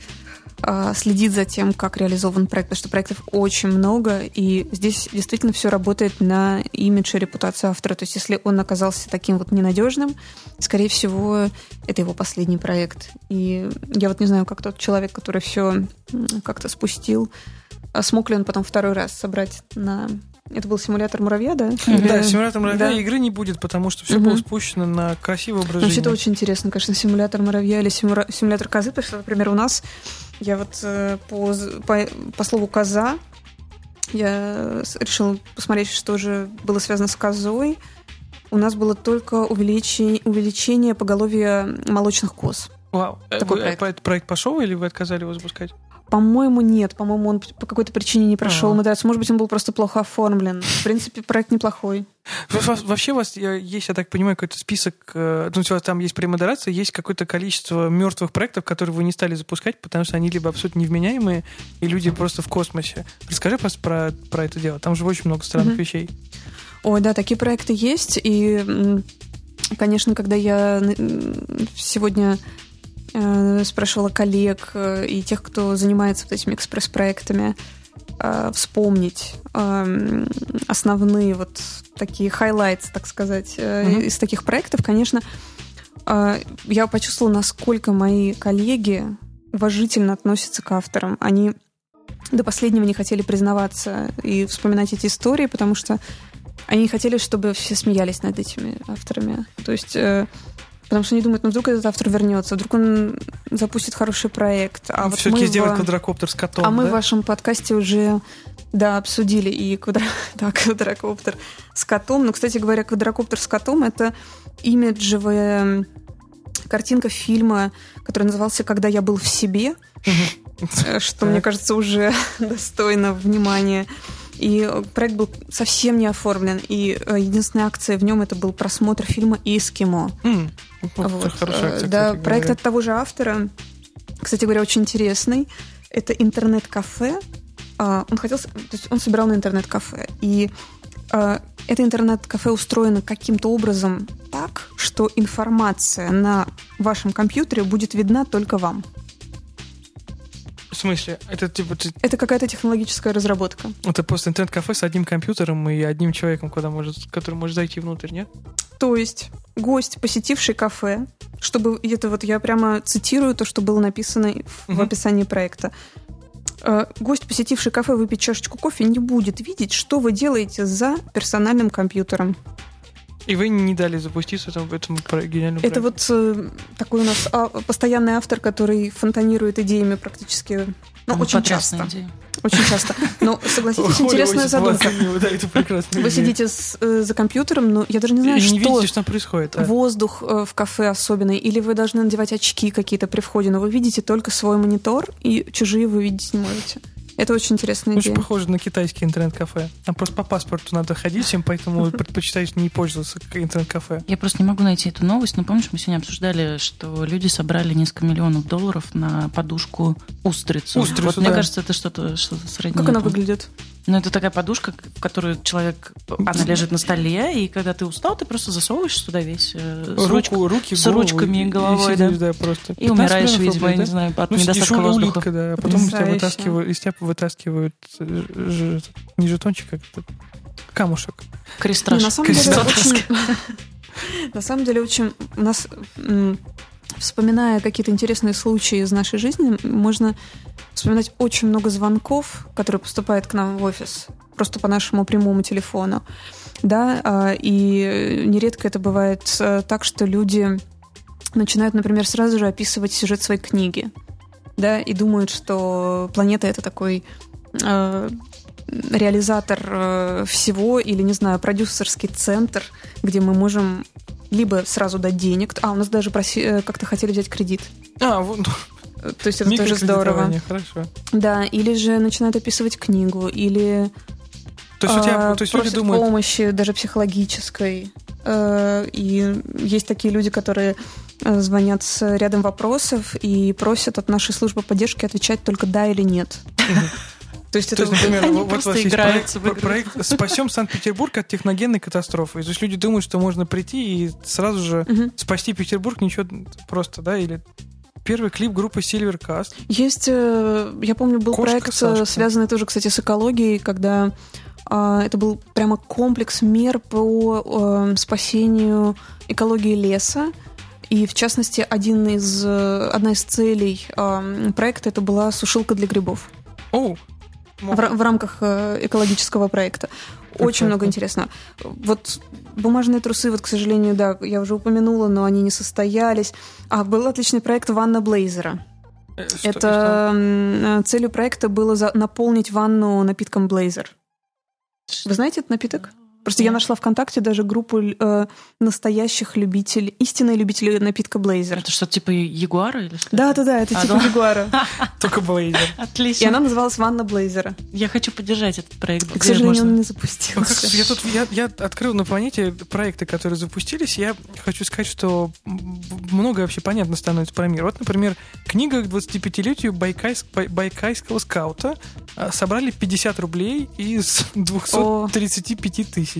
следит за тем, как реализован проект, потому что проектов очень много, и здесь действительно все работает на имидж и репутацию автора. То есть если он оказался таким вот ненадежным, скорее всего, это его последний проект. И я вот не знаю, как тот человек, который все как-то спустил, а смог ли он потом второй раз собрать на... Это был симулятор муравья, да? Да, симулятор муравья Да. игры не будет, потому что все Мгм. было спущено на красивый образ Вообще, жизни. это очень интересно, конечно, симулятор муравья или симура- симулятор козы, потому что, например, у нас, я вот э, по, по, по слову коза, я с- решила посмотреть, что же было связано с козой. У нас было только увеличение, увеличение поголовья молочных коз. Вау. Э, Такой вы- проект. проект. проект пошел или вы отказали его запускать? По-моему, нет. По-моему, он по какой-то причине не прошел Ага. модерацию. Может быть, он был просто плохо оформлен. В принципе, проект неплохой. Во- во- Вообще у вас есть, я так понимаю, какой-то список, э, ну, у вас там есть премодерация, есть какое-то количество мертвых проектов, которые вы не стали запускать, потому что они либо абсолютно невменяемые, и люди просто в космосе. Расскажи просто про, про это дело. Там же очень много странных Мгм. вещей. Ой, да, такие проекты есть. И, конечно, когда я сегодня спрашивала коллег э, и тех, кто занимается вот этими экспресс-проектами, э, вспомнить э, м, основные вот такие highlights, так сказать, э, Мгм. из таких проектов, конечно, э, я почувствовала, насколько мои коллеги уважительно относятся к авторам. Они до последнего не хотели признаваться и вспоминать эти истории, потому что они не хотели, чтобы все смеялись над этими авторами. То есть, э, потому что они думают, ну вдруг этот автор вернется, вдруг он запустит хороший проект. А вот Все-таки мы сделать в... квадрокоптер с котом, А мы да? в вашем подкасте уже Да, обсудили и квадро... да, квадрокоптер с котом. Ну, кстати говоря, квадрокоптер с котом — это имиджевая картинка фильма, который назывался «Когда я был в себе», э, что, мне кажется, уже достойно внимания. И проект был совсем не оформлен. И э, единственная акция в нем это был просмотр фильма «Эскимо». М, вот Вот. это хорошая акция, Э, Да, проект говоря. от того же автора, кстати говоря, очень интересный. Это интернет-кафе. А, Он хотел, то есть он собирал на интернет-кафе. И а, это интернет-кафе устроено каким-то образом так, что информация на вашем компьютере будет видна только вам. В смысле? Это типа ты- Это какая-то технологическая разработка. это просто интернет-кафе с одним компьютером и одним человеком, куда может, который может зайти внутрь, нет? То есть гость, посетивший кафе, чтобы это вот я прямо цитирую то, что было написано в описании проекта. Э, Гость, посетивший кафе выпить чашечку кофе, не будет видеть, что вы делаете за персональным компьютером. И вы не дали запуститься этому, этому про- гениальному Это проекту. вот э, такой у нас а, постоянный автор, который фонтанирует идеями практически, ну, Ну, очень часто. идея. Очень часто. Но согласитесь, Оля интересная задумка. Вы сидите э, за компьютером, но я даже не знаю, и не что видите, что там происходит. а? воздух э, в кафе особенный, или вы должны надевать очки какие-то при входе, но вы видите только свой монитор, и чужие вы видеть не можете. Это очень интересная Очень идея. похоже на китайский интернет-кафе. Там просто по паспорту надо ходить всем, поэтому предпочитаешь не пользоваться интернет-кафе. Я просто не могу найти эту новость, но помнишь, мы сегодня обсуждали, что люди собрали несколько миллионов долларов на подушку устрицу. Устрицу, вот мне да. кажется, это что-то что среднее. Как она выглядит? Ну, это такая подушка, в которую человек... Она лежит на столе, и когда ты устал, ты просто засовываешь сюда весь э, с, Руку, ручку- руки, с голову, ручками и головой, сидишь, да. да, просто. И 15 умираешь, видимо, я не знаю, от Ну, недостатка воздуха. улитка, да. а Потом из тебя вытаскивают, из тебя вытаскивают э, ж- не жетончик, а камушек. Крестраж. на самом деле очень... На самом деле очень... У нас, вспоминая какие-то интересные случаи из нашей жизни, можно вспоминать очень много звонков, которые поступают к нам в офис, просто по нашему прямому телефону. Да, а, и нередко это бывает э, так, что люди начинают, например, сразу же описывать сюжет своей книги, да, и думают, что планета это такой э, реализатор э, всего или, не знаю, продюсерский центр, где мы можем либо сразу дать денег, а у нас даже проси- э, как-то хотели взять кредит. А, вот, То есть это тоже здорово. хорошо. Да, или же начинают описывать книгу, или То есть у тебя, а, то есть люди думают, помощи, даже психологической. Э, И есть такие люди, которые э, звонят с рядом вопросов и просят от нашей службы поддержки отвечать только да или нет. То есть То это есть, например, Они вот у вас есть проект, проект «Спасем Санкт-Петербург от техногенной катастрофы». То есть люди думают, что можно прийти и сразу же Мгм. спасти Петербург, ничего просто, да, или первый клип группы Silvercast. Есть, э, я помню, был Кошка проект, Сашка. э, связанный тоже, кстати, с экологией, когда а, это был прямо комплекс мер по э, спасению экологии леса. И, в частности, один из, одна из целей э, проекта это была сушилка для грибов Оу, в, в рамках э, экологического проекта. Очень много интересного. Вот бумажные трусы, вот, к сожалению, да, я уже упомянула, но они не состоялись. А был отличный проект Ванна Блейзера. э, что- Это э, целью проекта было за- наполнить ванну напитком Блейзер. Вы знаете этот напиток? Просто я нашла ВКонтакте даже группу э, настоящих любителей, истинные любители напитка Блейзер. Это что, типа Ягуара или что? Да, да, да, это А, типа да? Ягуара. Только Блейзер. И Отлично. она называлась Ванна Блейзера. Я хочу поддержать этот проект. К сожалению, он не Ну, запустился. Я, тут, я, открыл на планете проекты, которые запустились. Я хочу сказать, что много вообще понятно становится про мир. Вот, например, книга к 25-летию Байкайск- Бай- Байкайского скаута а, собрали 50 рублей из 235 тысяч.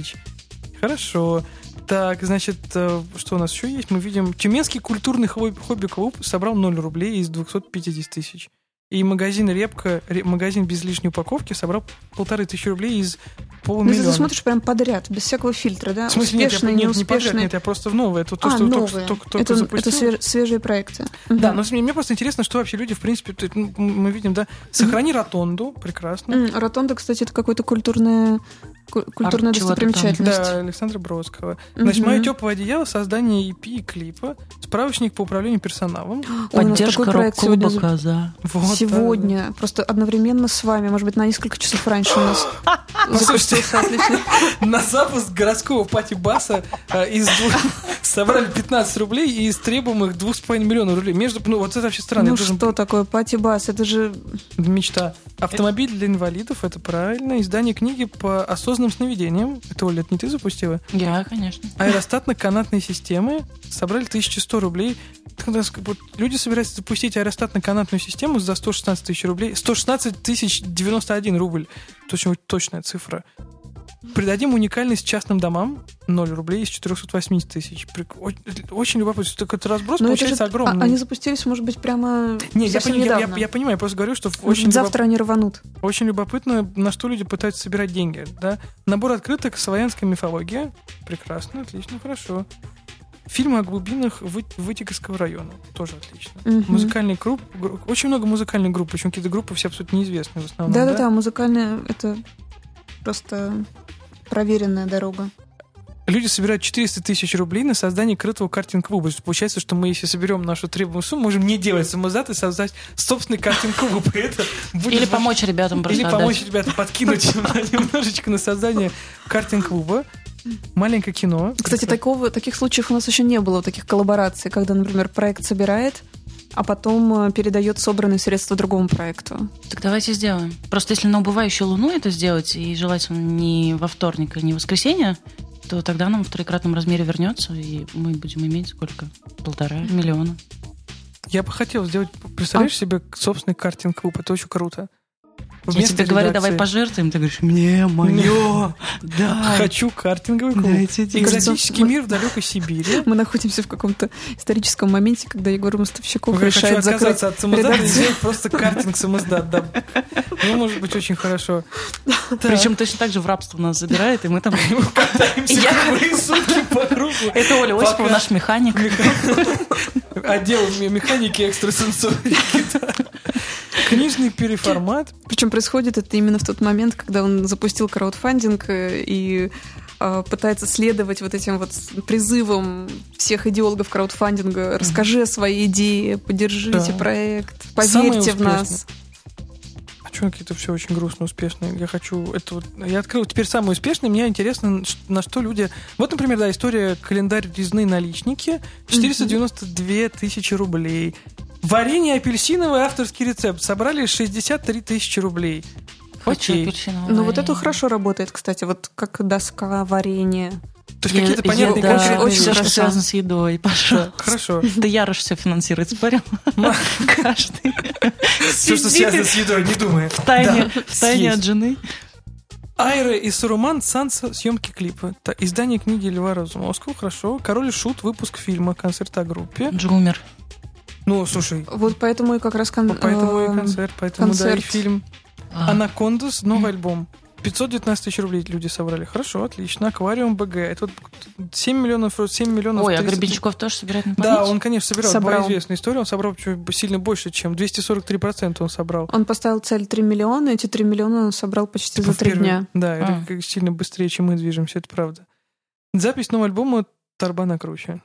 Хорошо. Так, значит, э, что у нас еще есть? Мы видим, Тюменский культурный хобби- хобби-клуб собрал 0 рублей из 250 тысяч. И магазин Репка, ре- магазин без лишней упаковки собрал полторы тысячи рублей из Ну, полумиллиона. ты смотришь прям подряд, без всякого фильтра, да? В смысле, нет, я, Успешные, нет, не подряд, нет, я просто в новое. Это то, а, что только, новые. только, только это, это запустил. свеж- свежие проекты. Да, Мгм. но мне, мне просто интересно, что вообще люди, в принципе, ну, мы видим, да, сохрани ротонду, прекрасно. М, Ротонда, кстати, это какое-то культурное Ку- Культурная достопримечательность. Да, Александра Бродского. Значит, мое теплое одеяло, создание EP и клипа, справочник по управлению персоналом. Поддержка рок-клуба сегодня «Коза». Вот, Сегодня, просто одновременно с вами, может быть, на несколько часов раньше у нас запустился отлично. да. На запуск городского пати-баса э, из двух... собрали 15 рублей и из требуемых 2,5 миллиона рублей. Между... Ну, вот это вообще странно. Ну что такое пати-бас? Это же... Мечта. Автомобиль для инвалидов, это правильно. Издание книги по осознанным сновидениям. Это, Оля, это не ты запустила? Я, конечно. Аэростатно-канатные системы собрали 1100 рублей. Люди собираются запустить аэростатно-канатную систему за 116 тысяч рублей. 116 тысяч 91 рубль. Это очень точная цифра. Придадим уникальность частным домам 0 рублей из 480 тысяч. Очень любопытно. Так это разброс Ну, это получается же- огромный. а- Они запустились, может быть, прямо Не, я, пони- я- я- я понимаю, я просто говорю, что очень завтра они рванут. очень любопытно, на что люди пытаются собирать деньги. Да? Набор открыток «Славянская мифология». Прекрасно, отлично, хорошо. Фильмы о глубинах Вы- Вытиковского района. Тоже отлично. Мгм. Музыкальный групп. гру- Очень много музыкальных групп, причем какие-то группы все абсолютно неизвестные в основном. Да-да-да, музыкальная — это просто проверенная дорога. Люди собирают 400 тысяч рублей на создание крытого картинг-клуба. Получается, что мы, если соберем нашу требуемую сумму, можем не делать самозад и создать собственный картинг-клуб. Или помочь ребятам просто Или помочь ребятам подкинуть немножечко на создание картинг-клуба. Маленькое кино. Кстати, такого, таких случаев у нас еще не было, таких коллабораций, когда, например, проект собирает, а потом э, передает собранные средства другому проекту. Так давайте сделаем. Просто если на убывающую луну это сделать, и желательно не во вторник и не в воскресенье, то тогда нам в троекратном размере вернется, и мы будем иметь сколько? Полтора миллиона. Я бы хотел сделать, представляешь себе собственный картинг-клуб, это очень круто. Я Вместо тебе говорю, давай пожертвуем, ты говоришь, мне мое, да. Хочу картинговый клуб. Экзотический мир в далекой Сибири. Мы находимся в каком-то историческом моменте, когда Егор Мостовщиков Я решает закрыть... от самоздата и редакцию. сделать просто картинг самоздат. Да. Ну, может быть, очень хорошо. Причем точно так же в рабство нас забирает, и мы там... Катаемся Я- сутки по кругу. Это Оля Осипова, наш механик. Отдел ме- механики экстрасенсорики. Книжный переформат. Причем происходит это именно в тот момент, когда он запустил краудфандинг э, и э, пытается следовать вот этим вот призывам всех идеологов краудфандинга. Расскажи о своей идее, поддержите Да. проект, поверьте в нас. А что какие-то все очень грустно успешные? Я хочу это вот... Я открыл теперь самый успешный. Мне интересно, на что люди... Вот, например, да, история календарь резные наличники. 492 тысячи рублей. Варенье апельсиновый авторский рецепт. Собрали 63 тысячи рублей. Хочу Окей. апельсиновое Ну вот это хорошо работает, кстати, вот как доска, варенье. То есть какие-то понятные еда, конкретные очень все, вещи. связано с едой, пошел. Да, Хорошо. Да Ярош все финансирует, спорил. Каждый. Все, что связано с едой, не думая. в тайне, в от жены. Айра и Суруман Санса съемки клипа. Издание книги Льва Разумовского. Хорошо. Король и Шут. Выпуск фильма. Концерт о группе. Джумер. Ну, слушай, Вот поэтому и как раз... кон- поэтому и э, концерт, поэтому да, и концерт. фильм. А, Анакондас, новый альбом. 519 тысяч рублей люди собрали. Хорошо, отлично. Аквариум БГ. Это вот 7 миллионов, 7 миллионов. Ой, а 300 Гребенщиков тоже собирает на Да, память? он, конечно, собирал. Собрал. Была известная история. Он собрал чуть сильно больше, чем 243% он собрал. Он поставил цель 3 миллиона, эти 3 миллиона он собрал почти Типа за в 3 первый- дня. Да, А. это как сильно быстрее, чем мы движемся, это правда. Запись нового альбома Тарбана круче.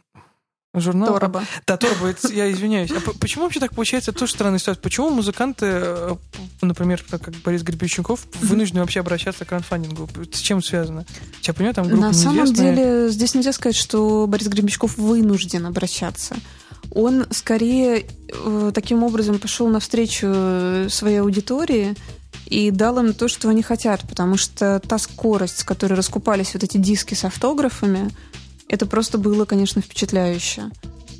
Журнал. Тороба. Да, Торба, это- я извиняюсь. А почему вообще так получается? Это тоже странная ситуация. Почему музыканты, э, например, как Борис Гребенщиков, вынуждены вообще обращаться к краудфандингу? С чем связано? Я понимаю, там группа На самом неизвестная. деле, здесь нельзя сказать, что Борис Гребенщиков вынужден обращаться. Он скорее э, таким образом пошел навстречу э, своей аудитории и дал им то, что они хотят, потому что та скорость, с которой раскупались вот эти диски с автографами, это просто было, конечно, впечатляюще.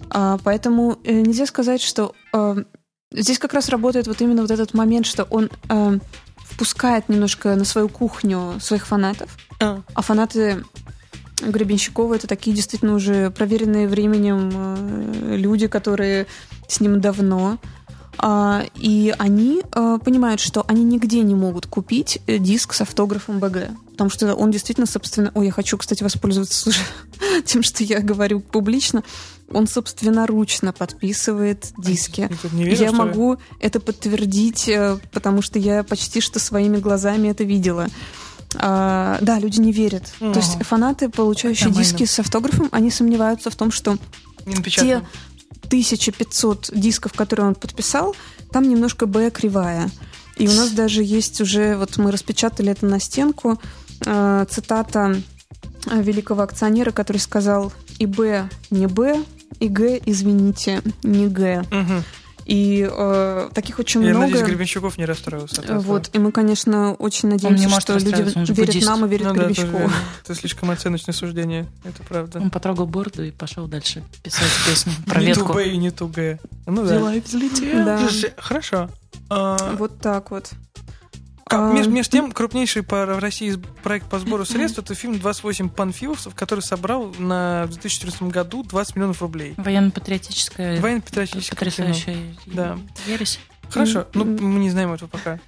А, поэтому э, нельзя сказать, что э, здесь как раз работает вот именно вот этот момент, что он э, впускает немножко на свою кухню своих фанатов, А. а фанаты Гребенщикова это такие действительно уже проверенные временем э, люди, которые с ним давно. А, и они э, понимают, что они нигде не могут купить э, диск с автографом БГ. Потому что он действительно, собственно... Ой, я хочу, кстати, воспользоваться уже тем, что я говорю публично. Он собственноручно подписывает диски. Я верю, Я что ли? могу это подтвердить, э, потому что я почти что своими глазами это видела. А, да, люди не верят. О. То есть фанаты, получающие диски с автографом, они сомневаются в том, что те 1500 дисков, которые он подписал, там немножко Б кривая. И у нас даже есть уже, вот мы распечатали это на стенку, э, цитата э, великого акционера, который сказал и Б не Б, и Г, извините, не Г. Мгм. И э, таких очень Я много. надеюсь, Гребенщиков не расстроился. Вот, и мы, конечно, очень не надеемся, что люди верят буддист. нам и верят Ну да, тоже Гребенщикову. верно. Это слишком оценочное суждение. Это правда. Он потрогал бороду и пошел дальше писать песню про не ветку. ту Б и не ту Г. Ну да. Взяла и взлетела. Да. Слушай, Хорошо. А, Вот так вот. Как, А, меж- между тем, крупнейший по в России проект по сбору средств это фильм «28 панфиловцев», который собрал на, в 2014 году 20 миллионов рублей. Военно-патриотическое кино. потрясающая Да. ересь. Хорошо, ну мы не знаем этого пока.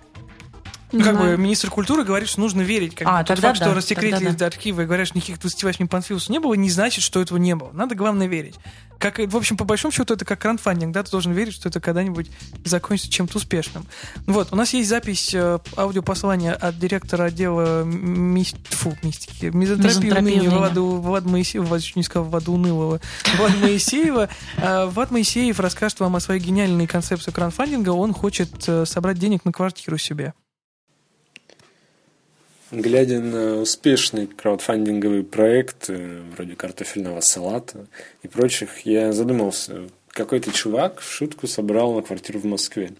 Ну, как бы министр культуры говорит, что нужно верить. Как А, тот факт, да, что рассекретили тогда архивы и говорят, что никаких 28 панфиловцев не было, не значит, что этого не было. Надо, главное, верить. Как, в общем, по большому счету, это как краундфандинг, да, ты должен верить, что это когда-нибудь закончится чем-то успешным. Вот, у нас есть запись э, аудиопослания от директора отдела мис... Фу, мистики, мизантропии уныния. Влада, Влада Моисеева, Влад не сказал Влада Унылого, Влад Моисеева. Э, Влад Моисеев расскажет вам о своей гениальной концепции краундфандинга. Он хочет э, собрать денег на квартиру себе. Глядя на успешный краудфандинговый проект, э, вроде картофельного салата и прочих, я задумался, какой-то чувак в шутку собрал на квартиру в Москве,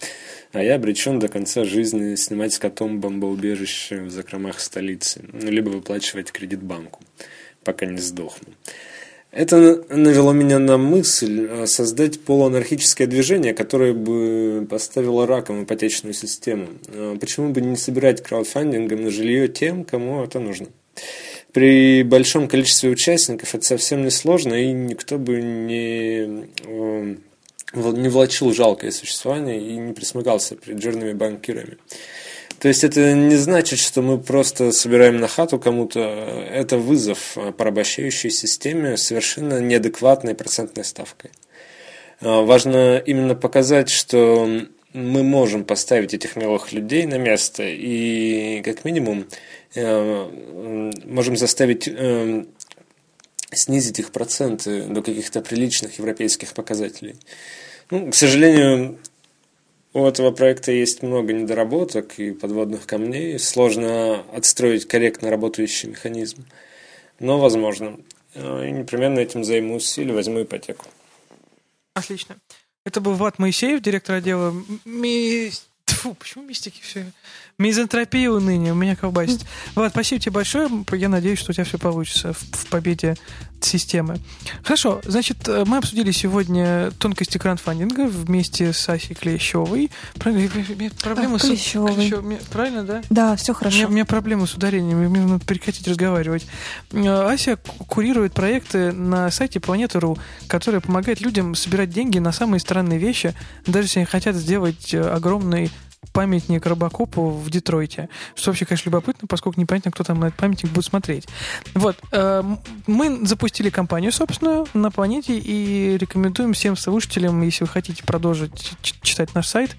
а я обречен до конца жизни снимать с котом бомбоубежище в закромах столицы, либо выплачивать кредит банку, пока не сдохну. Это навело меня на мысль э, создать полуанархическое движение, которое бы поставило раком ипотечную систему. Э, Почему бы не собирать краудфандингом на жилье тем, кому это нужно? При большом количестве участников это совсем не сложно, и никто бы не, вл- не влачил жалкое существование и не присмыкался перед жирными банкирами. То есть это не значит, что мы просто собираем на хату кому-то. Это вызов порабощающей системе совершенно неадекватной процентной ставкой. Э, Важно именно показать, что мы можем поставить этих милых людей на место и, как минимум, э, можем заставить э, снизить их проценты до каких-то приличных европейских показателей. Ну, к сожалению, у этого проекта есть много недоработок и подводных камней. Сложно отстроить корректно работающий механизм. Но возможно. Э, И непременно этим займусь или возьму ипотеку. Отлично. Это был Влад Моисеев, директор отдела ми... Тьфу, почему мистики все? Мизантропия уныния, у меня колбасит. Влад, спасибо тебе большое. Я надеюсь, что у тебя все получится в, в победе системы. Хорошо, значит, э, мы обсудили сегодня тонкости краундфандинга вместе с Асей Клещевой. У меня Проблемы с... Клещёвой. Клещё- мне- Правильно, да? Да, все У меня, хорошо. у меня проблемы с ударением, и мне надо прекратить разговаривать. Э, Ася ку- курирует проекты на сайте Планета.ру, которые помогают людям собирать деньги на самые странные вещи, даже если они хотят сделать э, огромный памятник Робокопу в Детройте. Что вообще, конечно, любопытно, поскольку непонятно, кто там на этот памятник будет смотреть. Вот. э, Мы запустили кампанию, собственно, на планете и рекомендуем всем слушателям, если вы хотите продолжить читать наш сайт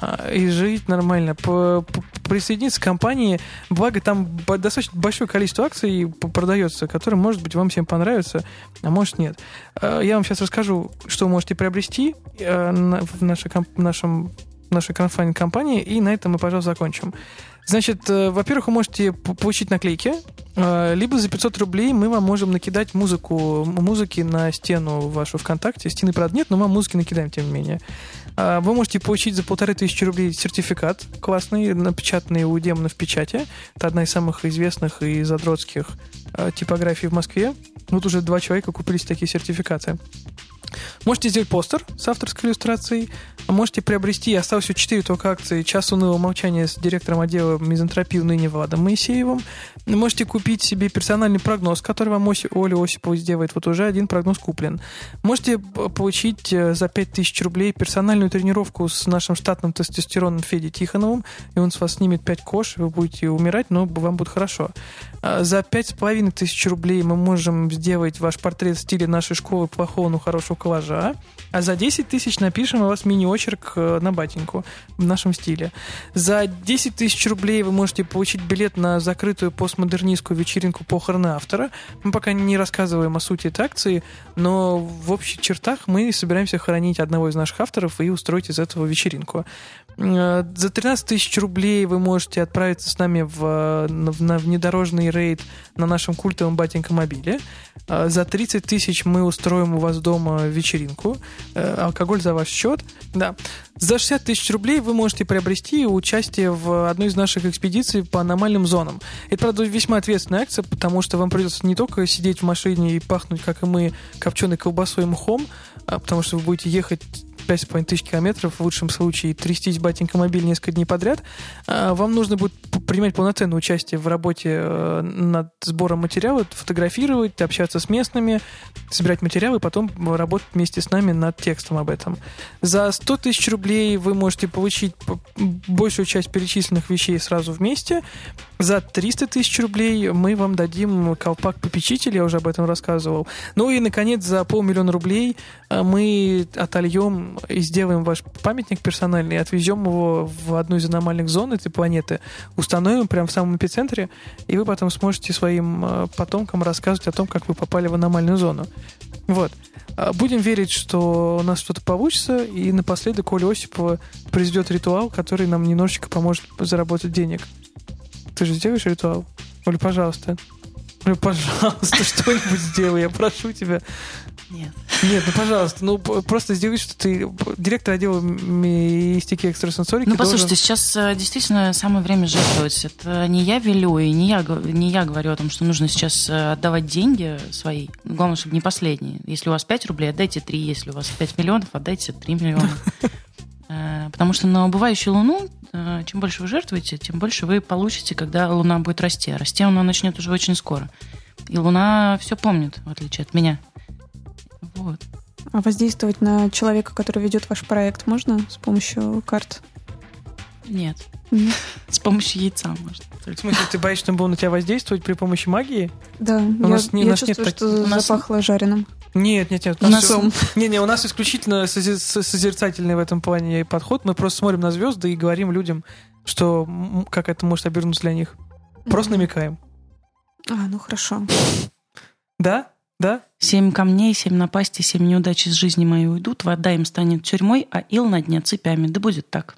а, и жить нормально, присоединиться к компании. Благо, там достаточно большое количество акций продается, которые, может быть, вам всем понравятся, а может, нет. Э, Я вам сейчас расскажу, что вы можете приобрести э, в нашей, комп- нашем нашей краундфандинг-компании, и на этом мы, пожалуйста, закончим. Значит, э, во-первых, вы можете получить наклейки, э, либо за 500 рублей мы вам можем накидать музыку, музыки на стену вашу ВКонтакте. Стены, правда, нет, но мы музыки накидаем, тем не менее. А, Вы можете получить за полторы тысячи рублей сертификат классный, напечатанный у демона в печати. Это одна из самых известных и задротских э, типографий в Москве. Вот уже два человека купились такие сертификаты. Можете сделать постер с авторской иллюстрацией. Можете приобрести, осталось всего 4 только акции «Час унылого молчания» с директором отдела мизантропии ныне Владом Моисеевым. Можете купить себе персональный прогноз, который вам Оси- Оля Осипова сделает. Вот уже один прогноз куплен. Можете получить э, за 5000 рублей персональную тренировку с нашим штатным тестостероном Федей Тихоновым, и он с вас снимет 5 кош, вы будете умирать, но вам будет хорошо. А За 5500 рублей мы можем сделать ваш портрет в стиле нашей школы плохого, но хорошего коллажа. А за 10 тысяч напишем у вас мини-очерк э, на батеньку в нашем стиле. За 10 тысяч рублей вы можете получить билет на закрытую постмодернистскую вечеринку похороны автора. Мы пока не рассказываем о сути этой акции, но в общих чертах мы собираемся хоронить одного из наших авторов и устроить из этого вечеринку. Э, за 13 тысяч рублей вы можете отправиться с нами в, в, на внедорожный рейд на нашем культовом батенька мобиле. Э, за 30 тысяч мы устроим у вас дома вечеринку. Э, алкоголь за ваш счет. Да. За 60 тысяч рублей вы можете приобрести участие в одной из наших экспедиций по аномальным зонам. Это, правда, весьма ответственная акция, потому что вам придется не только сидеть в машине и пахнуть, как и мы, копченой колбасой и мхом, а потому что вы будете ехать 5,5 тысяч километров, в лучшем случае трястись батенька мобиль несколько дней подряд, а, вам нужно будет принимать полноценное участие в работе э, над сбором материала, фотографировать, общаться с местными, собирать материалы, потом работать вместе с нами над текстом об этом. За 100 тысяч рублей вы можете получить большую часть перечисленных вещей сразу вместе. За 300 тысяч рублей мы вам дадим колпак попечителя, я уже об этом рассказывал. Ну и, наконец, за полмиллиона рублей э, мы отольем и сделаем ваш памятник персональный, отвезем его в одну из аномальных зон этой планеты, установим прямо в самом эпицентре, и вы потом сможете своим э, потомкам рассказывать о том, как вы попали в аномальную зону. Вот. А будем верить, что у нас что-то получится, и напоследок Оля Осипова произведет ритуал, который нам немножечко поможет заработать денег. Ты же сделаешь ритуал? Оля, пожалуйста. Оля, пожалуйста, что-нибудь сделай, я прошу тебя. Нет. Нет, ну пожалуйста, ну просто сделай, что ты директор отдела мистики экстрасенсорики. Ну послушайте, должен... сейчас э, действительно самое время жертвовать. Это не я велю, и не я, не я говорю о том, что нужно сейчас э, отдавать деньги свои. Главное, чтобы не последние. Если у вас 5 рублей, отдайте 3. Если у вас 5 миллионов, отдайте 3 миллиона. Э, потому что на убывающую Луну, чем больше вы жертвуете, тем больше вы получите, когда Луна будет расти. А расти она начнет уже очень скоро. И Луна все помнит, в отличие от меня. Вот. А воздействовать на человека, который ведет ваш проект, можно с помощью карт? Нет. С помощью яйца можно. В смысле, ты боишься, что он на тебя воздействовать при помощи магии? Да. У я, нас, не, я у нас чувствую, нет что у нас... запахло жареным. Нет, нет, нет. У нас, не, не, у нас исключительно созерцательный в этом плане подход. Мы просто смотрим на звезды и говорим людям, что как это может обернуться для них. Просто намекаем. А, ну хорошо. Да? Да? Семь камней, семь напасти, семь неудач из жизни моей уйдут, вода им станет тюрьмой, а ил на дне цепями. Да будет так.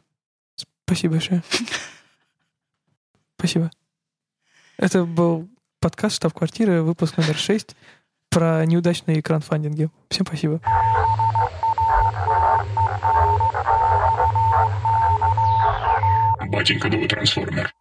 Спасибо большое. Спасибо. Это был подкаст «Штаб-квартира», выпуск номер шесть про неудачные краундфандинги. Всем спасибо. Батенька новый трансформер.